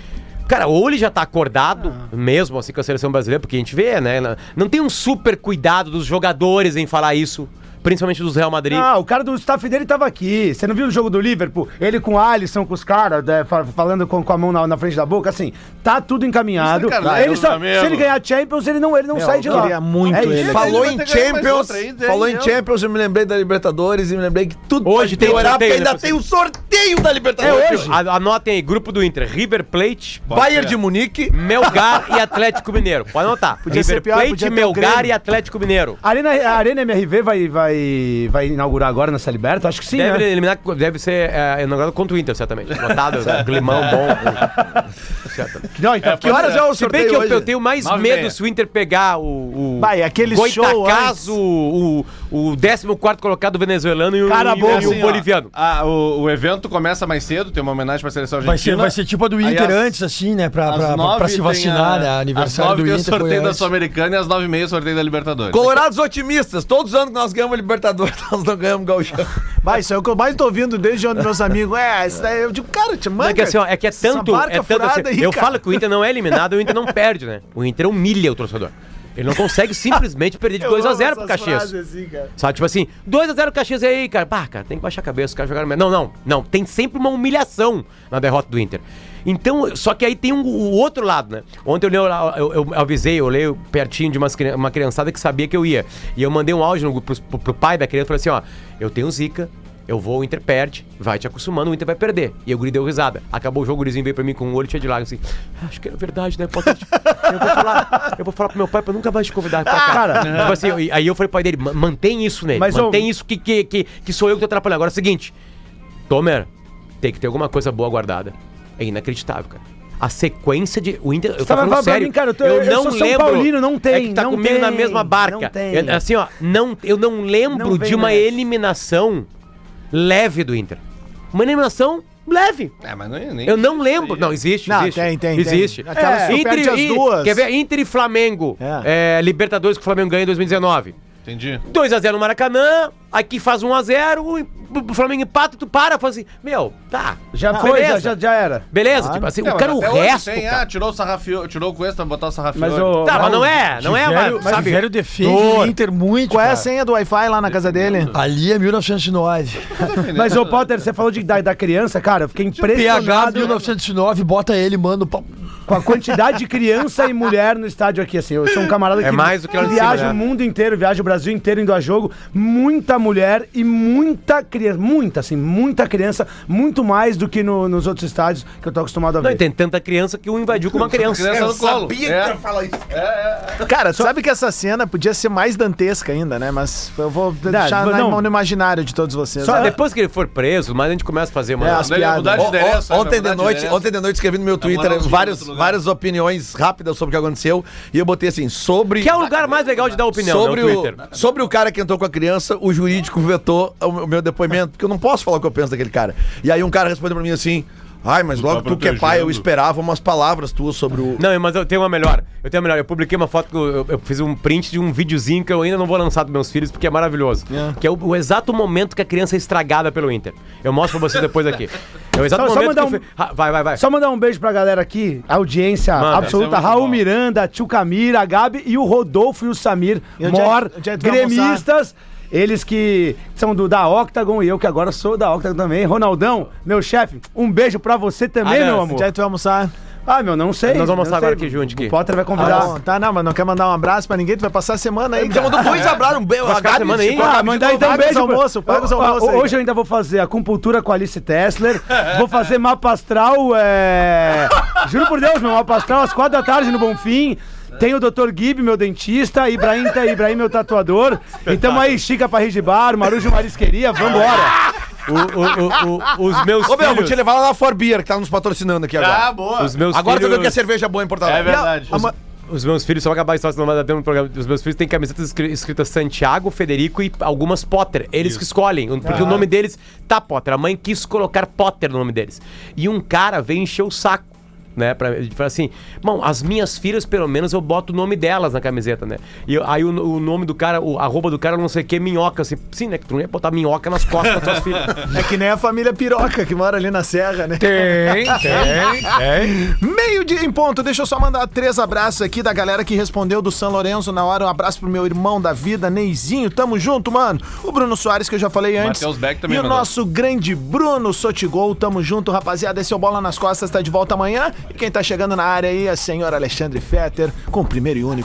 Cara, ou ele já tá acordado, mesmo assim com a seleção brasileira, porque a gente vê, né? Não tem um super cuidado dos jogadores em falar isso, principalmente dos Real Madrid. Ah, o cara do staff dele tava aqui. Você não viu o jogo do Liverpool? Ele com o Alisson, com os caras, né, fa- falando com, com a mão na, na frente da boca, assim, tá tudo encaminhado. Isso é caralho, Ele só- meu se ele ganhar Champions, ele não, ele não sai de lá. queria muito É ele. Falou vai em Champions, aí, falou em. Champions, eu me lembrei da Libertadores e me lembrei que tudo Hoje tem piorar, sorteio, porque ainda né, tem o sorteio da Libertadores. É hoje. A- Anotem aí, grupo do Inter, River Plate, Bayern de Munique. Melgar e Atlético Mineiro. Pode anotar. Podia ser River pior, Plate, Melgar e Atlético Mineiro. A Arena, a Arena MRV vai, vai, vai inaugurar agora nessa Liberta? Acho que sim, deve né? eliminar, deve ser é, inaugurado contra o Inter, certamente. Lotado, [LAUGHS] climão bom. [LAUGHS] Não, então, Que horas é o Se bem sorteio que eu, hoje? eu tenho mais Nove medo meia. se o Inter pegar o. o Vai, aquele show o, o, o 14 colocado venezuelano e o, Cara e, bom, o- e Assim, o ó, boliviano. ah, o, o evento começa mais cedo, tem uma homenagem pra seleção Vai argentina. ser, vai ser tipo a do Inter às- antes, assim, né? Pra, às pra, pra, pra se vacinar, a- né? Aniversário às do nove tem o Inter. sorteio da. Sul-Americana e às nove e meia o sorteio da Libertadores. Colorados otimistas. Todos os anos que nós ganhamos a Libertadores, [LAUGHS] nós não ganhamos o Gauchão. [LAUGHS] Vai, isso é o que eu mais tô ouvindo desde onde meus amigos. É, isso daí eu digo, cara, te manda. é que assim, ó, é que é tanto. É tanto assim, aí, eu cara. falo que o Inter não é eliminado, o Inter não perde, né? O Inter humilha o torcedor. Ele não consegue simplesmente perder de [LAUGHS] Eu 2 a amo 0 pro Caxias. frases assim, cara. Sabe, tipo assim, 2x0 Caxias aí, cara. Pá, cara, tem que baixar a cabeça, os caras jogaram. Não, não, não. Tem sempre uma humilhação na derrota do Inter. Então, só que aí tem um, o outro lado, né? Ontem eu, eu, eu, eu avisei, eu olhei pertinho de umas, uma criançada que sabia que eu ia. E eu mandei um áudio no, pro, pro, pro pai da criança, falei assim, ó, eu tenho zica, eu vou, o Inter perde, vai te acostumando, o Inter vai perder. E o guri deu risada. Acabou o jogo, o gurizinho veio pra mim com um olho cheio de lágrimas, assim, acho que é verdade, né? Eu, vou falar, eu vou falar pro meu pai pra nunca mais te convidar pra cá. Cara. Tipo assim, eu- aí eu falei pro pai dele, "Ma- mantém isso nele, Mas, mantém isso que, que, que, que sou eu que tô atrapalhando. Agora é o seguinte, Tomer, tem que ter alguma coisa boa guardada. É inacreditável, cara. A sequência de. O Inter. Eu tô Você vai falando pra sério. mim, cara, eu tô- eu sou São Paulino, não tem, É que tá não comigo na tem, mesma barca. não tem. Eu- assim, ó, não, eu não lembro Não de uma nessa. eliminação leve do Inter. Uma eliminação leve. É, mas não, nem Eu não lembro. Não, existe, Não, existe. tem, tem, tem. Existe. Aquelas que tu perde as duas. Quer ver? Inter e Flamengo. É, Libertadores que o Flamengo ganha em 2019. Entendi. 2x0 no Maracanã, aqui faz 1x0, e o Flamengo empata, tu para, fala assim, meu, tá. Já Ah, foi, beleza. já, já, já era. Beleza, tipo assim, Não, o cara, o resto, tem, cara. ah, tirou o sarrafio, tirou o Cuesta, botar o sarrafio. Mas o- Tá, mas não é, não é, Tiveram- mas, sabe? velho defende o Inter muito, Qual é a senha do Wi-Fi lá na casa dele? Ali é 1909. Mas, ô Potter, você falou de, da, da criança, cara, eu fiquei PH impressionado 1909, bota ele, manda o pau. com a quantidade de criança e mulher no estádio aqui, assim. Eu sou um camarada É que, mais do que viaja cima, o né? mundo inteiro, viaja o Brasil inteiro indo a jogo. Muita mulher e muita criança. Muita, assim, muita criança. Muito mais do que no- nos outros estádios que eu tô acostumado a Não, ver. e tem tanta criança que um invadiu com uma criança. Criança no colo. Sabia É. que ia falar isso. Cara, tu sabe que essa cena podia ser mais dantesca ainda, né? Mas eu vou deixar mas na- não. no imaginário de todos vocês. Só né? depois que ele for preso, mas a gente começa a fazer uma... É, as de Ó, ó, endereço. ontem de noite, ontem de noite escrevi no meu Twitter vários, várias opiniões rápidas sobre o que aconteceu e eu botei assim sobre Que é o lugar mais legal de dar opinião, sobre né, o o, Twitter. sobre o cara que entrou com a criança, o jurídico vetou o meu- o meu depoimento, porque eu não posso falar o que eu penso daquele cara. E aí um cara respondeu pra mim assim: "Ai, mas logo tá tu que é pai, eu esperava umas palavras tuas sobre o Não, mas eu tenho uma melhor. Eu tenho uma melhor. Eu publiquei uma foto que eu, eu- fiz um print de um videozinho que eu ainda não vou lançar dos meus filhos porque é maravilhoso. Que é o, o exato momento que a criança é estragada pelo Inter. Eu mostro pra vocês depois aqui. É o exato Só- só momento mandar que eu um- Ah, Vai, vai, vai. Só mandar um beijo pra galera aqui, audiência Manda. absoluta, é Raul bom. Miranda, Tio Camira, a Gabi e o Rodolfo e o Samir, E é- Mor, é eles que são do da Octagon e eu que agora sou da Octagon também. Ronaldão, meu chefe, um beijo pra você também, meu amor. É que tu vai almoçar? Ah, meu, não sei. Nós vamos não sei. agora aqui junto aqui. O Potter vai Tá, convidar. bom, tá, não, mas não quer mandar um abraço pra ninguém, tu vai passar a semana aí. Então, cara. dois abraços, um beijo. Vai a semana aí? Ah, mandar então um beijo. almoços, paga os almoços aí. Hoje eu ainda vou fazer acupuntura com a Alice Tessler. vou fazer mapa astral. É... Juro por Deus, meu mapa astral às quatro da tarde no Bonfim. Tem o Dr. Gib, meu dentista, Ibrahim, tá, Ibrahim meu tatuador. E tamo aí, Chica pra de Bar, Marujo Marisqueria, vambora. O- o- o- os meus Ô, meu, vou filhos... te levar lá na For Beer, que tá nos patrocinando aqui agora. Ah, boa. Os meus Agora tu filhos... vê que a cerveja é boa em Porto Alegre. É verdade. Ma- Os meus filhos, só pra acabar a história, senão vai dar tempo no programa. Os meus filhos têm camisetas escri- escritas Santiago, Federico e algumas Potter. Eles que escolhem, porque o nome deles tá Potter. A mãe quis colocar Potter no nome deles. E um cara veio encher o saco. Né, pra ele falar assim, bom, as minhas filhas, pelo menos, eu boto o nome delas na camiseta, né? E eu- aí o, o nome do cara, o arroba do cara, não sei o que, minhoca, assim, sim, né? Que tu não ia botar minhoca nas costas das tuas [LAUGHS] filhas. É que nem a família Piroca que mora ali na Serra, né? Tem, tem, tem. Meio dia em ponto, deixa eu só mandar três abraços aqui da galera que respondeu do São Lourenço na hora. Um abraço pro meu irmão da vida, Neizinho, tamo junto, mano. O Bruno Soares, que eu já falei antes. Matheus Beck também E o mandou. nosso grande Bruno Sotigol, tamo junto, rapaziada. Esse é o Bola nas Costas, tá de volta amanhã. E quem tá chegando na área aí é a senhora Alexandre Fetter, com o primeiro e único.